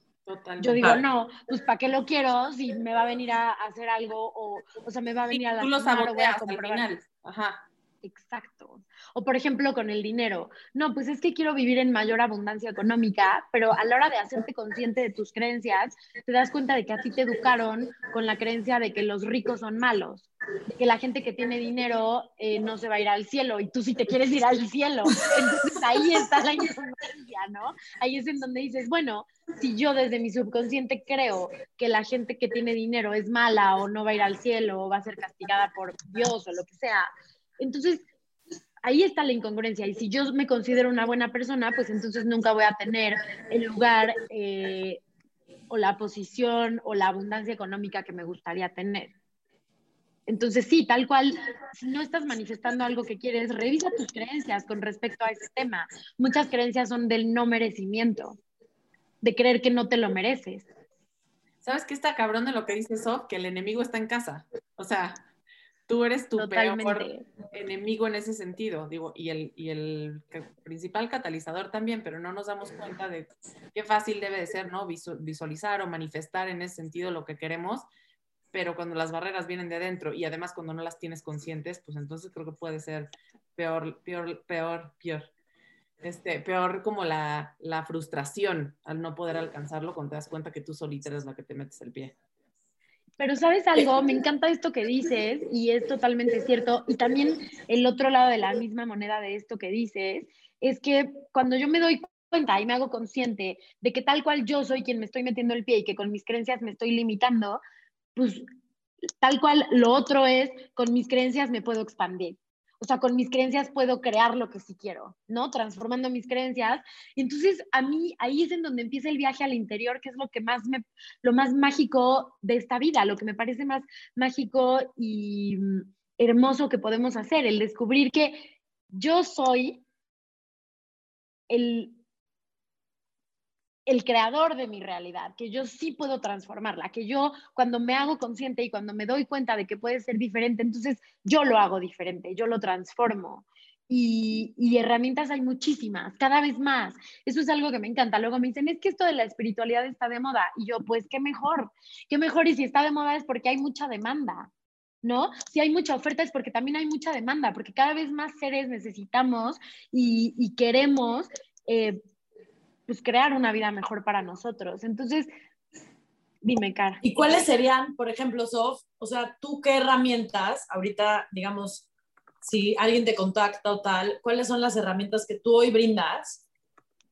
Yo digo, no, pues ¿para qué lo quiero si me va a venir a, hacer algo o, o sea, me va a venir a la Tú lo saboteas al final. Ajá. Exacto. O por ejemplo con el dinero. No, pues es que quiero vivir en mayor abundancia económica, pero a la hora de hacerte consciente de tus creencias, te das cuenta de que a ti te educaron con la creencia de que los ricos son malos, que la gente que tiene dinero eh, no se va a ir al cielo y tú sí te quieres ir al cielo. Entonces ahí está la incongruencia, ¿no? Ahí es en donde dices, bueno, si yo desde mi subconsciente creo que la gente que tiene dinero es mala o no va a ir al cielo o va a ser castigada por Dios o lo que sea, entonces, ahí está la incongruencia. Y si yo me considero una buena persona, pues entonces nunca voy a tener el lugar eh, o la posición o la abundancia económica que me gustaría tener. Entonces, sí, tal cual, si no estás manifestando algo que quieres, revisa tus creencias con respecto a ese tema. Muchas creencias son del no merecimiento, de creer que no te lo mereces. ¿Sabes qué está cabrón de lo que dice Sof? Que el enemigo está en casa. O sea, tú eres tu peor enemigo en ese sentido, digo, y el, y el principal catalizador también, pero no nos damos cuenta de qué fácil debe de ser, ¿no? Visualizar o manifestar en ese sentido lo que queremos, pero cuando las barreras vienen de adentro y además cuando no las tienes conscientes, pues entonces creo que puede ser peor, peor, peor, peor. Este, peor como la, la frustración al no poder alcanzarlo cuando te das cuenta que tú solita eres la que te metes el pie. Pero sabes algo, me encanta esto que dices y es totalmente cierto. Y también el otro lado de la misma moneda de esto que dices es que cuando yo me doy cuenta y me hago consciente de que tal cual yo soy quien me estoy metiendo el pie y que con mis creencias me estoy limitando, pues tal cual lo otro es, con mis creencias me puedo expandir o sea, con mis creencias puedo crear lo que sí quiero, ¿no? Transformando mis creencias. Entonces a mí ahí es en donde empieza el viaje al interior, que es lo que más me, lo más mágico de esta vida, lo que me parece más mágico y mm, hermoso que podemos hacer, el descubrir que yo soy el el creador de mi realidad, que yo sí puedo transformarla, que yo cuando me hago consciente y cuando me doy cuenta de que puede ser diferente, entonces yo lo hago diferente, yo lo transformo. Y, herramientas hay muchísimas, cada vez más. Eso es algo que me encanta. Luego me dicen, es que esto de la espiritualidad está de moda. Y yo, pues qué mejor, qué mejor. Y si está de moda es porque hay mucha demanda, ¿no? Si hay mucha oferta es porque también hay mucha demanda, porque cada vez más seres necesitamos y, y queremos eh, pues crear una vida mejor para nosotros. Entonces, dime, Cara. ¿Y cuáles serían, por ejemplo, Sof, o sea, tú qué herramientas, ahorita, digamos, si alguien te contacta o tal, cuáles son las herramientas que tú hoy brindas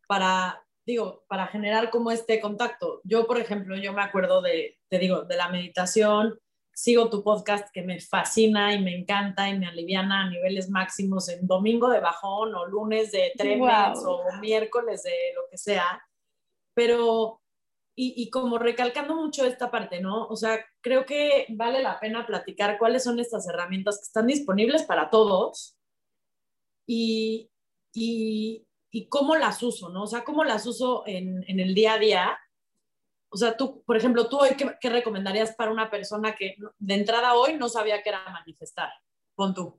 para, digo, para generar como este contacto? Yo, por ejemplo, yo me acuerdo de, te digo, de la meditación, sigo tu podcast que me fascina y me encanta y me aliviana a niveles máximos en domingo de bajón o lunes de tremens o miércoles de lo que sea. Pero, y, y, como recalcando mucho esta parte, ¿no? O sea, creo que vale la pena platicar cuáles son estas herramientas que están disponibles para todos y, y, y cómo las uso, ¿no? O sea, cómo las uso en, en el día a día o sea, tú, por ejemplo, tú hoy, ¿qué, recomendarías para una persona que de entrada hoy no sabía qué era manifestar? Pon tú.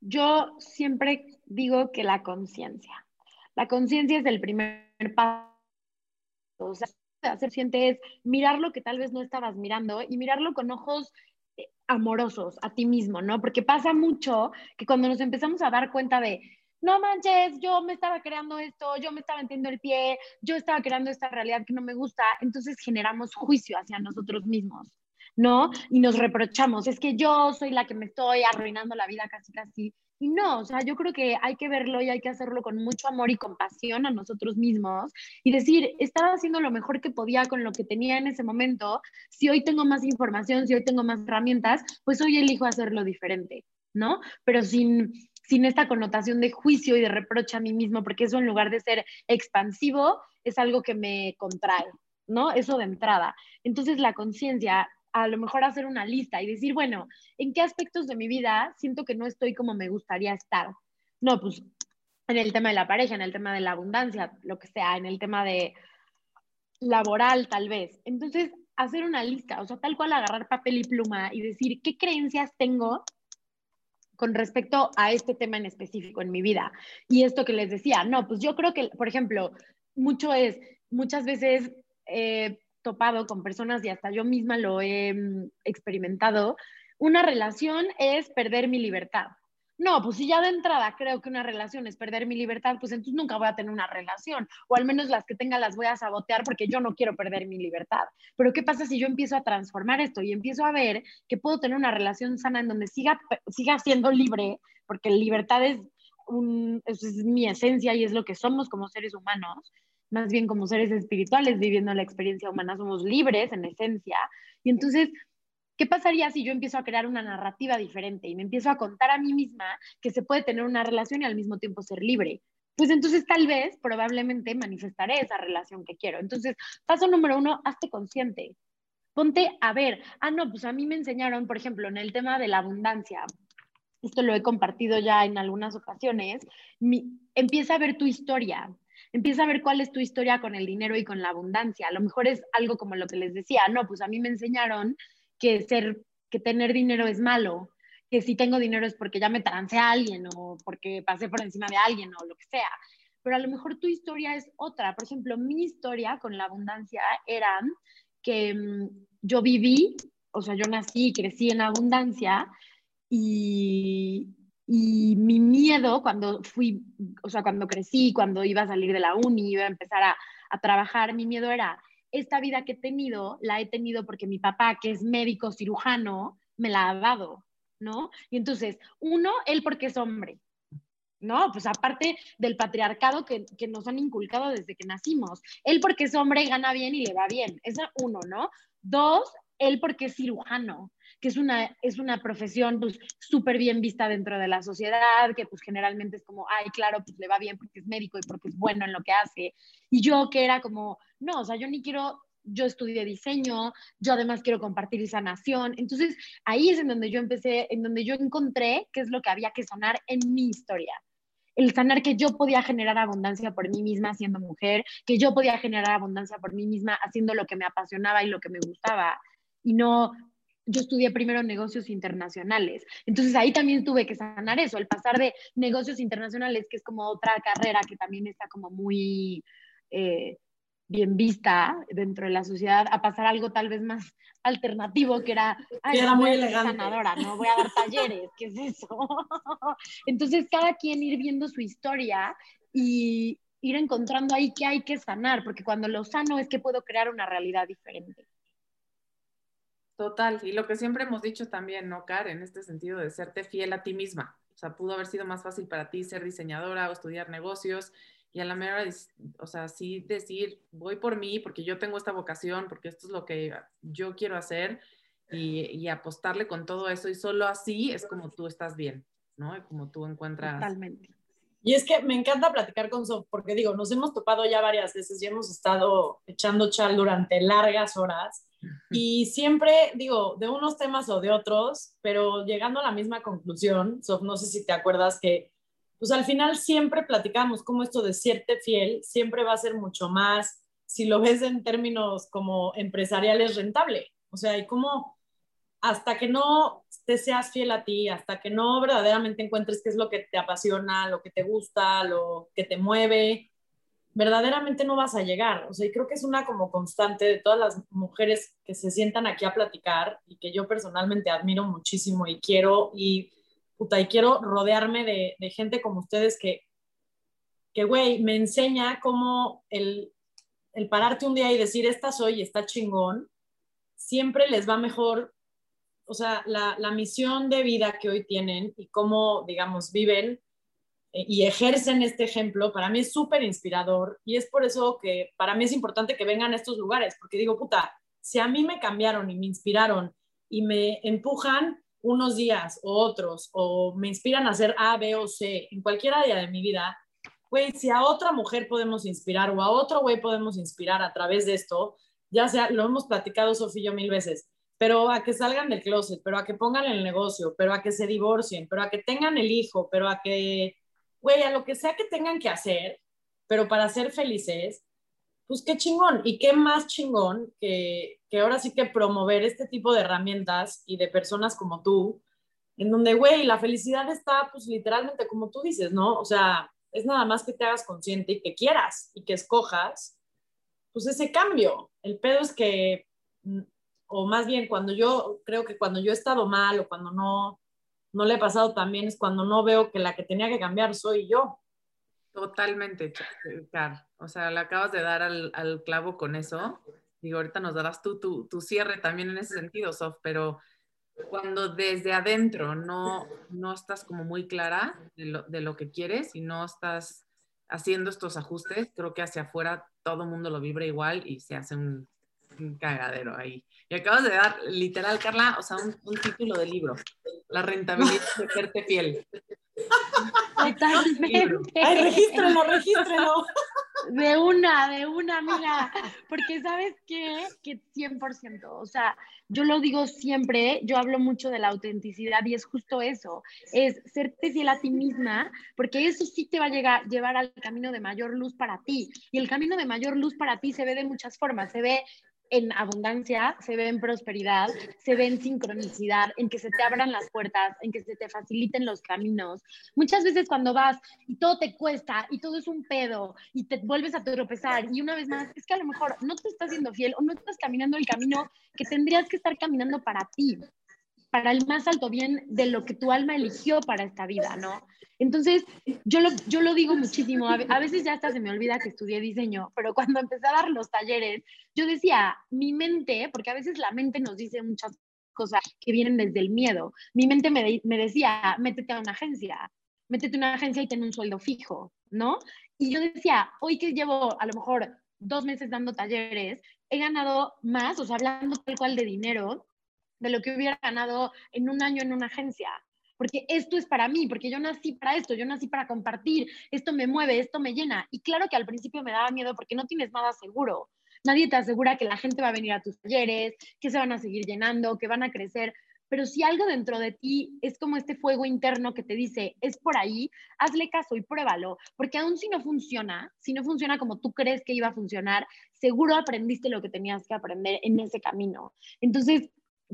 Yo siempre digo que la conciencia. La conciencia es el primer paso. O sea, hacer siente es mirar lo que tal vez no estabas mirando y mirarlo con ojos eh, amorosos a ti mismo, ¿no? Porque pasa mucho que cuando nos empezamos a dar cuenta de, no manches, yo me estaba creando esto, yo me estaba metiendo el pie, yo estaba creando esta realidad que no me gusta, entonces generamos juicio hacia nosotros mismos, ¿no? Y nos reprochamos, es que yo soy la que me estoy arruinando la vida casi casi. Y no, o sea, yo creo que hay que verlo y hay que hacerlo con mucho amor y compasión a nosotros mismos y decir, estaba haciendo lo mejor que podía con lo que tenía en ese momento, si hoy tengo más información, si hoy tengo más herramientas, pues hoy elijo hacerlo diferente, ¿no? Pero sin, sin esta connotación de juicio y de reproche a mí mismo, porque eso en lugar de ser expansivo, es algo que me contrae, ¿no? Eso de entrada. Entonces la conciencia, a lo mejor hacer una lista y decir, bueno, ¿en qué aspectos de mi vida siento que no estoy como me gustaría estar? No, pues en el tema de la pareja, en el tema de la abundancia, lo que sea, en el tema de laboral tal vez. Entonces, hacer una lista, o sea, tal cual agarrar papel y pluma y decir, ¿qué creencias tengo con respecto a este tema en específico en mi vida. Y esto que les decía, no, pues yo creo que, por ejemplo, mucho es, muchas veces he topado con personas y hasta yo misma lo he mm, experimentado, una relación es perder mi libertad. No, pues si ya de entrada creo que una relación es perder mi libertad, pues entonces nunca voy a tener una relación, o al menos las que tenga las voy a sabotear porque yo no quiero perder mi libertad. Pero ¿qué pasa si yo empiezo a transformar esto y empiezo a ver que puedo tener una relación sana en donde siga, siga siendo libre, porque libertad es, un, es mi esencia y es lo que somos como seres humanos, más bien como seres espirituales viviendo la experiencia humana, somos libres en esencia, y entonces ¿Qué pasaría si yo empiezo a crear una narrativa diferente y me empiezo a contar a mí misma que se puede tener una relación y al mismo tiempo ser libre? Pues entonces tal vez, probablemente manifestaré esa relación que quiero. Entonces, paso número uno, hazte consciente. Ponte a ver, ah, no, pues a mí me enseñaron, por ejemplo, en el tema de la abundancia, esto lo he compartido ya en algunas ocasiones, empieza a ver tu historia, empieza a ver cuál es tu historia con el dinero y con la abundancia. A lo mejor es algo como lo que les decía, no, pues a mí me enseñaron que ser, que tener dinero es malo, que si tengo dinero es porque ya me trance a alguien o porque pasé por encima de alguien o lo que sea. Pero a lo mejor tu historia es otra. Por ejemplo, mi historia con la abundancia era que mm, yo viví, o sea, yo nací y crecí en abundancia y, y mi miedo cuando fui, o sea, cuando crecí, cuando iba a salir de la uni, iba a empezar a, a trabajar, mi miedo era esta vida que he tenido, la he tenido porque mi papá, que es médico cirujano, me la ha dado, ¿no? Y entonces, uno, él porque es hombre, ¿no? Pues aparte del patriarcado que, que, nos han inculcado desde que nacimos. Él porque es hombre gana bien y le va bien. Esa uno, ¿no? Dos, él porque es cirujano que es una, es una profesión pues súper bien vista dentro de la sociedad, que pues generalmente es como, ay, claro, pues le va bien porque es médico y porque es bueno en lo que hace. Y yo que era como, no, o sea, yo ni quiero, yo estudié diseño, yo además quiero compartir sanación. Entonces ahí es en donde yo empecé, en donde yo encontré qué es lo que había que sanar en mi historia el sanar que yo podía generar abundancia por mí misma siendo mujer, que yo podía generar abundancia por mí misma haciendo lo que me apasionaba y lo que me gustaba, y no yo estudié primero negocios internacionales. Entonces ahí también tuve que sanar eso, el pasar de negocios internacionales, que es como otra carrera que también está como muy eh, bien vista dentro de la sociedad, a pasar algo tal vez más alternativo, que era, ay, era muy elegante. sanadora, no voy a dar talleres, ¿qué es eso? Entonces cada quien ir viendo su historia y ir encontrando ahí qué hay que sanar, porque cuando lo sano es que puedo crear una realidad diferente. Total, y lo que siempre hemos dicho también, ¿no, Karen? En este sentido de serte fiel a ti misma. O sea, pudo haber sido más fácil para ti ser diseñadora o estudiar negocios y a la mera, o sea, sí decir, voy por mí porque yo tengo esta vocación, porque esto es lo que yo quiero hacer y, y apostarle con todo eso y solo así es como tú estás bien, ¿no? Y como tú encuentras... Totalmente. Y es que me encanta platicar con Sof, porque digo, nos hemos topado ya varias veces y hemos estado echando chal durante largas horas y siempre, digo, de unos temas o de otros, pero llegando a la misma conclusión, Sof, no sé si te acuerdas que, pues al final siempre platicamos cómo esto de serte fiel siempre va a ser mucho más, si lo ves en términos como empresariales, rentable. O sea, y cómo hasta que no te seas fiel a ti, hasta que no verdaderamente encuentres qué es lo que te apasiona, lo que te gusta, lo que te mueve, verdaderamente no vas a llegar. O sea, y creo que es una como constante de todas las mujeres que se sientan aquí a platicar y que yo personalmente admiro muchísimo y quiero y puta, y quiero rodearme de, gente como ustedes que que, güey, me enseña cómo el, el pararte un día y decir, esta soy, está chingón, siempre les va mejor, o sea, la, la misión de vida que hoy tienen y cómo, digamos, viven y ejercen este ejemplo, para mí es súper inspirador y es por eso que para mí es importante que vengan a estos lugares, porque digo, puta, si a mí me cambiaron y me inspiraron y me empujan unos días o otros, o me inspiran a hacer A, B o C en cualquier área de mi vida, güey, si a otra mujer podemos inspirar o a otro güey podemos inspirar a través de esto, ya sea, lo hemos platicado Sofía mil veces, pero a que salgan del closet, pero a que pongan el negocio, pero a que se divorcien, pero a que tengan el hijo, pero a que, güey, a lo que sea que tengan que hacer, pero para ser felices, pues qué chingón. Y qué más chingón que, que ahora sí que promover este tipo de herramientas y de personas como tú, en donde, güey, la felicidad está, pues literalmente como tú dices, ¿no? O sea, es nada más que te hagas consciente y que quieras y que escojas, pues ese cambio. El pedo es que, mm, o más bien cuando yo, creo que cuando yo he estado mal o cuando no, no le he pasado tan bien, es cuando no veo que la que tenía que cambiar soy yo. Totalmente, Car. O sea, le acabas de dar al, al, clavo con eso. Digo, ahorita nos darás tú tu, tu cierre también en ese sentido, Sof, pero cuando desde adentro no, no estás como muy clara de lo, de lo, que quieres y no estás haciendo estos ajustes, creo que hacia afuera todo el mundo lo vibra igual y se hace un, un, cagadero ahí. Y acabas de dar, literal, Carla, o sea, un, un título de libro, La rentabilidad de hacerte fiel. Totalmente. Ay, regístralo, regístralo. De una, de una, mira, porque sabes qué, que 100%, o sea, yo lo digo siempre, yo hablo mucho de la autenticidad y es justo eso, es serte fiel a ti misma, porque eso sí te va a llegar, llevar al camino de mayor luz para ti. Y el camino de mayor luz para ti se ve de muchas formas, se ve en abundancia, se ve en prosperidad, se ve en sincronicidad, en que se te abran las puertas, en que se te faciliten los caminos. Muchas veces cuando vas y todo te cuesta y todo es un pedo y te vuelves a tropezar y una vez más, es que a lo mejor no te estás siendo fiel o no estás caminando el camino que tendrías que estar caminando para ti para el más alto bien de lo que tu alma eligió para esta vida, ¿no? Entonces, yo lo, yo lo digo muchísimo, a, veces ya hasta se me olvida que estudié diseño, pero cuando empecé a dar los talleres, yo decía, mi mente, porque a veces la mente nos dice muchas cosas que vienen desde el miedo, mi mente me, me decía, métete a una agencia, métete a una agencia y ten un sueldo fijo, ¿no? Y yo decía, hoy que llevo a lo mejor dos meses dando talleres, he ganado más, o sea, hablando tal cual de dinero, de lo que hubiera ganado en un año en una agencia. Porque esto es para mí, porque yo nací para esto, yo nací para compartir, esto me mueve, esto me llena. Y claro que al principio me daba miedo porque no tienes nada seguro. Nadie te asegura que la gente va a venir a tus talleres, que se van a seguir llenando, que van a crecer. Pero si algo dentro de ti es como este fuego interno que te dice, es por ahí, hazle caso y pruébalo, porque aún si no funciona, si no funciona como tú crees que iba a funcionar, seguro aprendiste lo que tenías que aprender en ese camino. Entonces,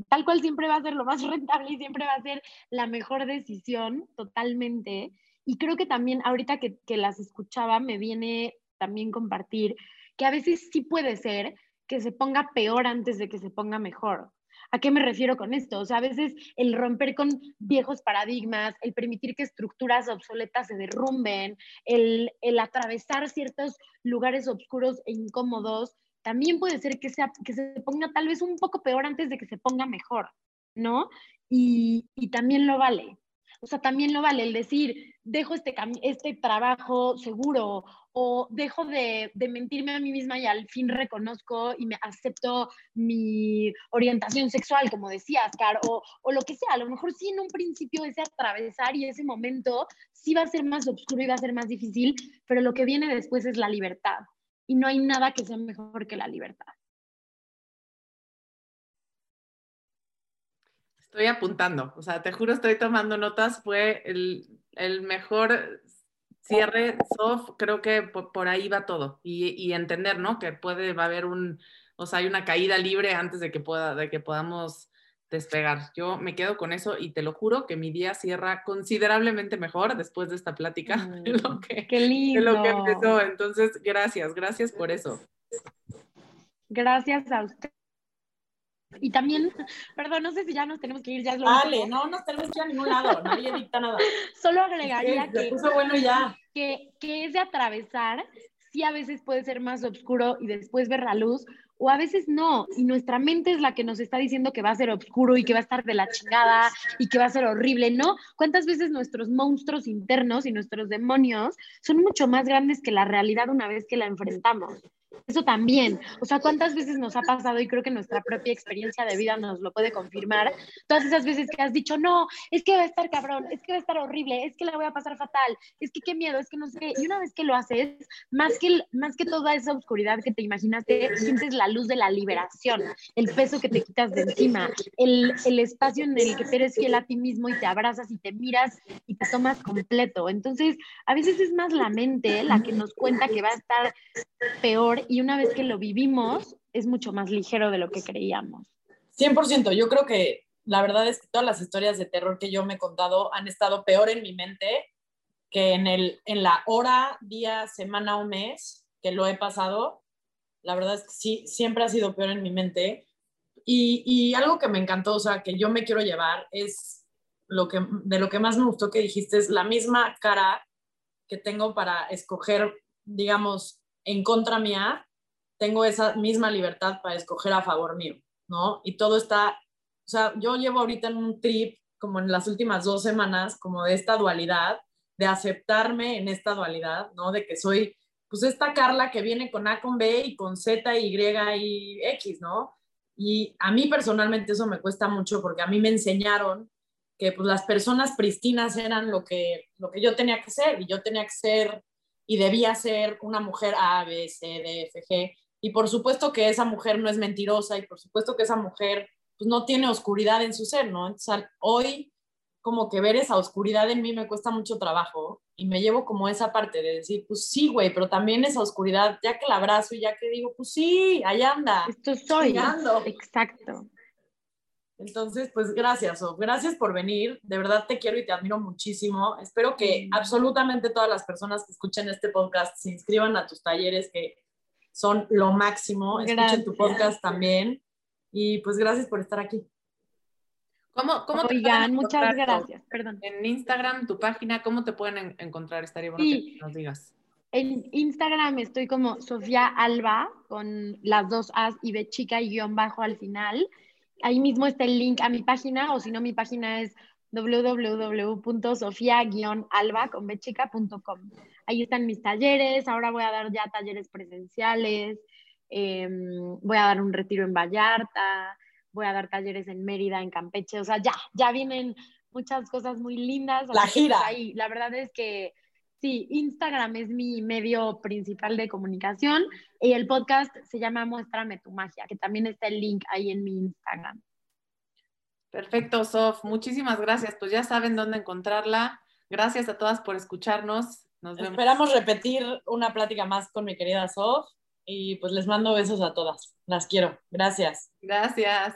tal cual siempre va a ser lo más rentable y siempre va a ser la mejor decisión totalmente. Y creo que también ahorita que, que las escuchaba me viene también compartir que a veces sí puede ser que se ponga peor antes de que se ponga mejor. ¿A qué me refiero con esto? O sea, a veces el romper con viejos paradigmas, el permitir que estructuras obsoletas se derrumben, el, el atravesar ciertos lugares oscuros e incómodos, también puede ser que, sea, que se ponga tal vez un poco peor antes de que se ponga mejor, ¿no? Y, y también lo vale. O sea, también lo vale el decir, dejo este, este trabajo seguro o dejo de, de, mentirme a mí misma y al fin reconozco y me acepto mi orientación sexual, como decías, Car, o, lo que sea. A lo mejor sí en un principio ese atravesar y ese momento sí va a ser más oscuro y va a ser más difícil, pero lo que viene después es la libertad y no hay nada que sea mejor que la libertad. Estoy apuntando, o sea, te juro, estoy tomando notas, fue el, el mejor cierre soft, creo que por, por ahí va todo y, y, entender, ¿no? Que puede, va a haber un, o sea, hay una caída libre antes de que, pueda, de que podamos despegar. Yo me quedo con eso y te lo juro que mi día cierra considerablemente mejor después de esta plática mm, de, lo que, qué lindo. de lo que empezó. Entonces, gracias, gracias por eso. Gracias a usted. Y también, perdón, no sé si ya nos tenemos que ir, ya es lo Vale, no nos tenemos que ir a ningún lado, nadie dicta nada. Solo agregaría que... Se puso bueno ya. que, que es de atravesar, sí a veces puede ser más oscuro y después ver la luz, o a veces no, y nuestra mente es la que nos está diciendo que va a ser oscuro y que va a estar de la chingada y que va a ser horrible, ¿no? ¿Cuántas veces nuestros monstruos internos y nuestros demonios son mucho más grandes que la realidad una vez que la enfrentamos? Eso también, o sea, ¿cuántas veces nos ha pasado y creo que nuestra propia experiencia de vida nos lo puede confirmar? Todas esas veces que has dicho, no, es que va a estar cabrón, es que va a estar horrible, es que la voy a pasar fatal, es que qué miedo, es que no sé qué. Y una vez que lo haces, más que, más que toda esa oscuridad que te imaginaste, sientes la luz de la liberación, el peso que te quitas de encima, el, el espacio en el que te eres fiel a ti mismo y te abrazas y te miras y te tomas completo. Entonces, a veces es más la mente la que nos cuenta que va a estar peor y una vez que lo vivimos es mucho más ligero de lo que creíamos. 100%, yo creo que la verdad es que todas las historias de terror que yo me he contado han estado peor en mi mente que en, el, en la hora, día, semana o mes que lo he pasado. La verdad es que sí, siempre ha sido peor en mi mente. Y, algo que me encantó, o sea, que yo me quiero llevar es lo que, de lo que más me gustó que dijiste, es la misma cara que tengo para escoger, digamos, en contra mía, tengo esa misma libertad para escoger a favor mío, ¿no? Y todo está, o sea, yo llevo ahorita en un trip, como en las últimas dos semanas, como de esta dualidad, de aceptarme en esta dualidad, ¿no? De que soy, pues esta Carla que viene con A con B y con Z, Y y X, ¿no? Y a mí personalmente eso me cuesta mucho porque a mí me enseñaron que pues las personas pristinas eran lo que, lo que yo tenía que ser y yo tenía que ser y debía ser una mujer A, B, C, D, F, G. Y por supuesto que esa mujer no es mentirosa y por supuesto que esa mujer pues, no tiene oscuridad en su ser, ¿no? Entonces, hoy como que ver esa oscuridad en mí me cuesta mucho trabajo y me llevo como esa parte de decir, pues sí, güey, pero también esa oscuridad, ya que la abrazo y ya que digo, pues sí, allá anda. Esto soy. Exacto. Entonces, pues gracias, Gracias por venir. De verdad te quiero y te admiro muchísimo. Espero que absolutamente todas las personas que escuchen este podcast se inscriban a tus talleres que son lo máximo. Escuchen tu podcast también. Y pues gracias por estar aquí. ¿Cómo, cómo Oigan, muchas gracias. Perdón. En Instagram, tu página, ¿cómo te pueden encontrar? Estaría bueno que nos digas. En Instagram estoy como Sofía Alba con las dos As y B chica y guion bajo al final ahí mismo está el link a mi página, o si no, mi página es www.sofia-alba.com. Ahí están mis talleres, ahora voy a dar ya talleres presenciales, em, voy a dar un retiro en Vallarta, voy a dar talleres en Mérida, en Campeche, o sea, ya, ya vienen muchas cosas muy lindas. La gira. Ahí, la verdad es que Sí, Instagram es mi medio principal de comunicación y el podcast se llama Muéstrame tu magia, que también está el link ahí en mi Instagram. Perfecto, Sof. Muchísimas gracias. Pues ya saben dónde encontrarla. Gracias a todas por escucharnos. Nos Esperamos repetir una plática más con mi querida Sof y pues les mando besos a todas. Las quiero. Gracias. Gracias.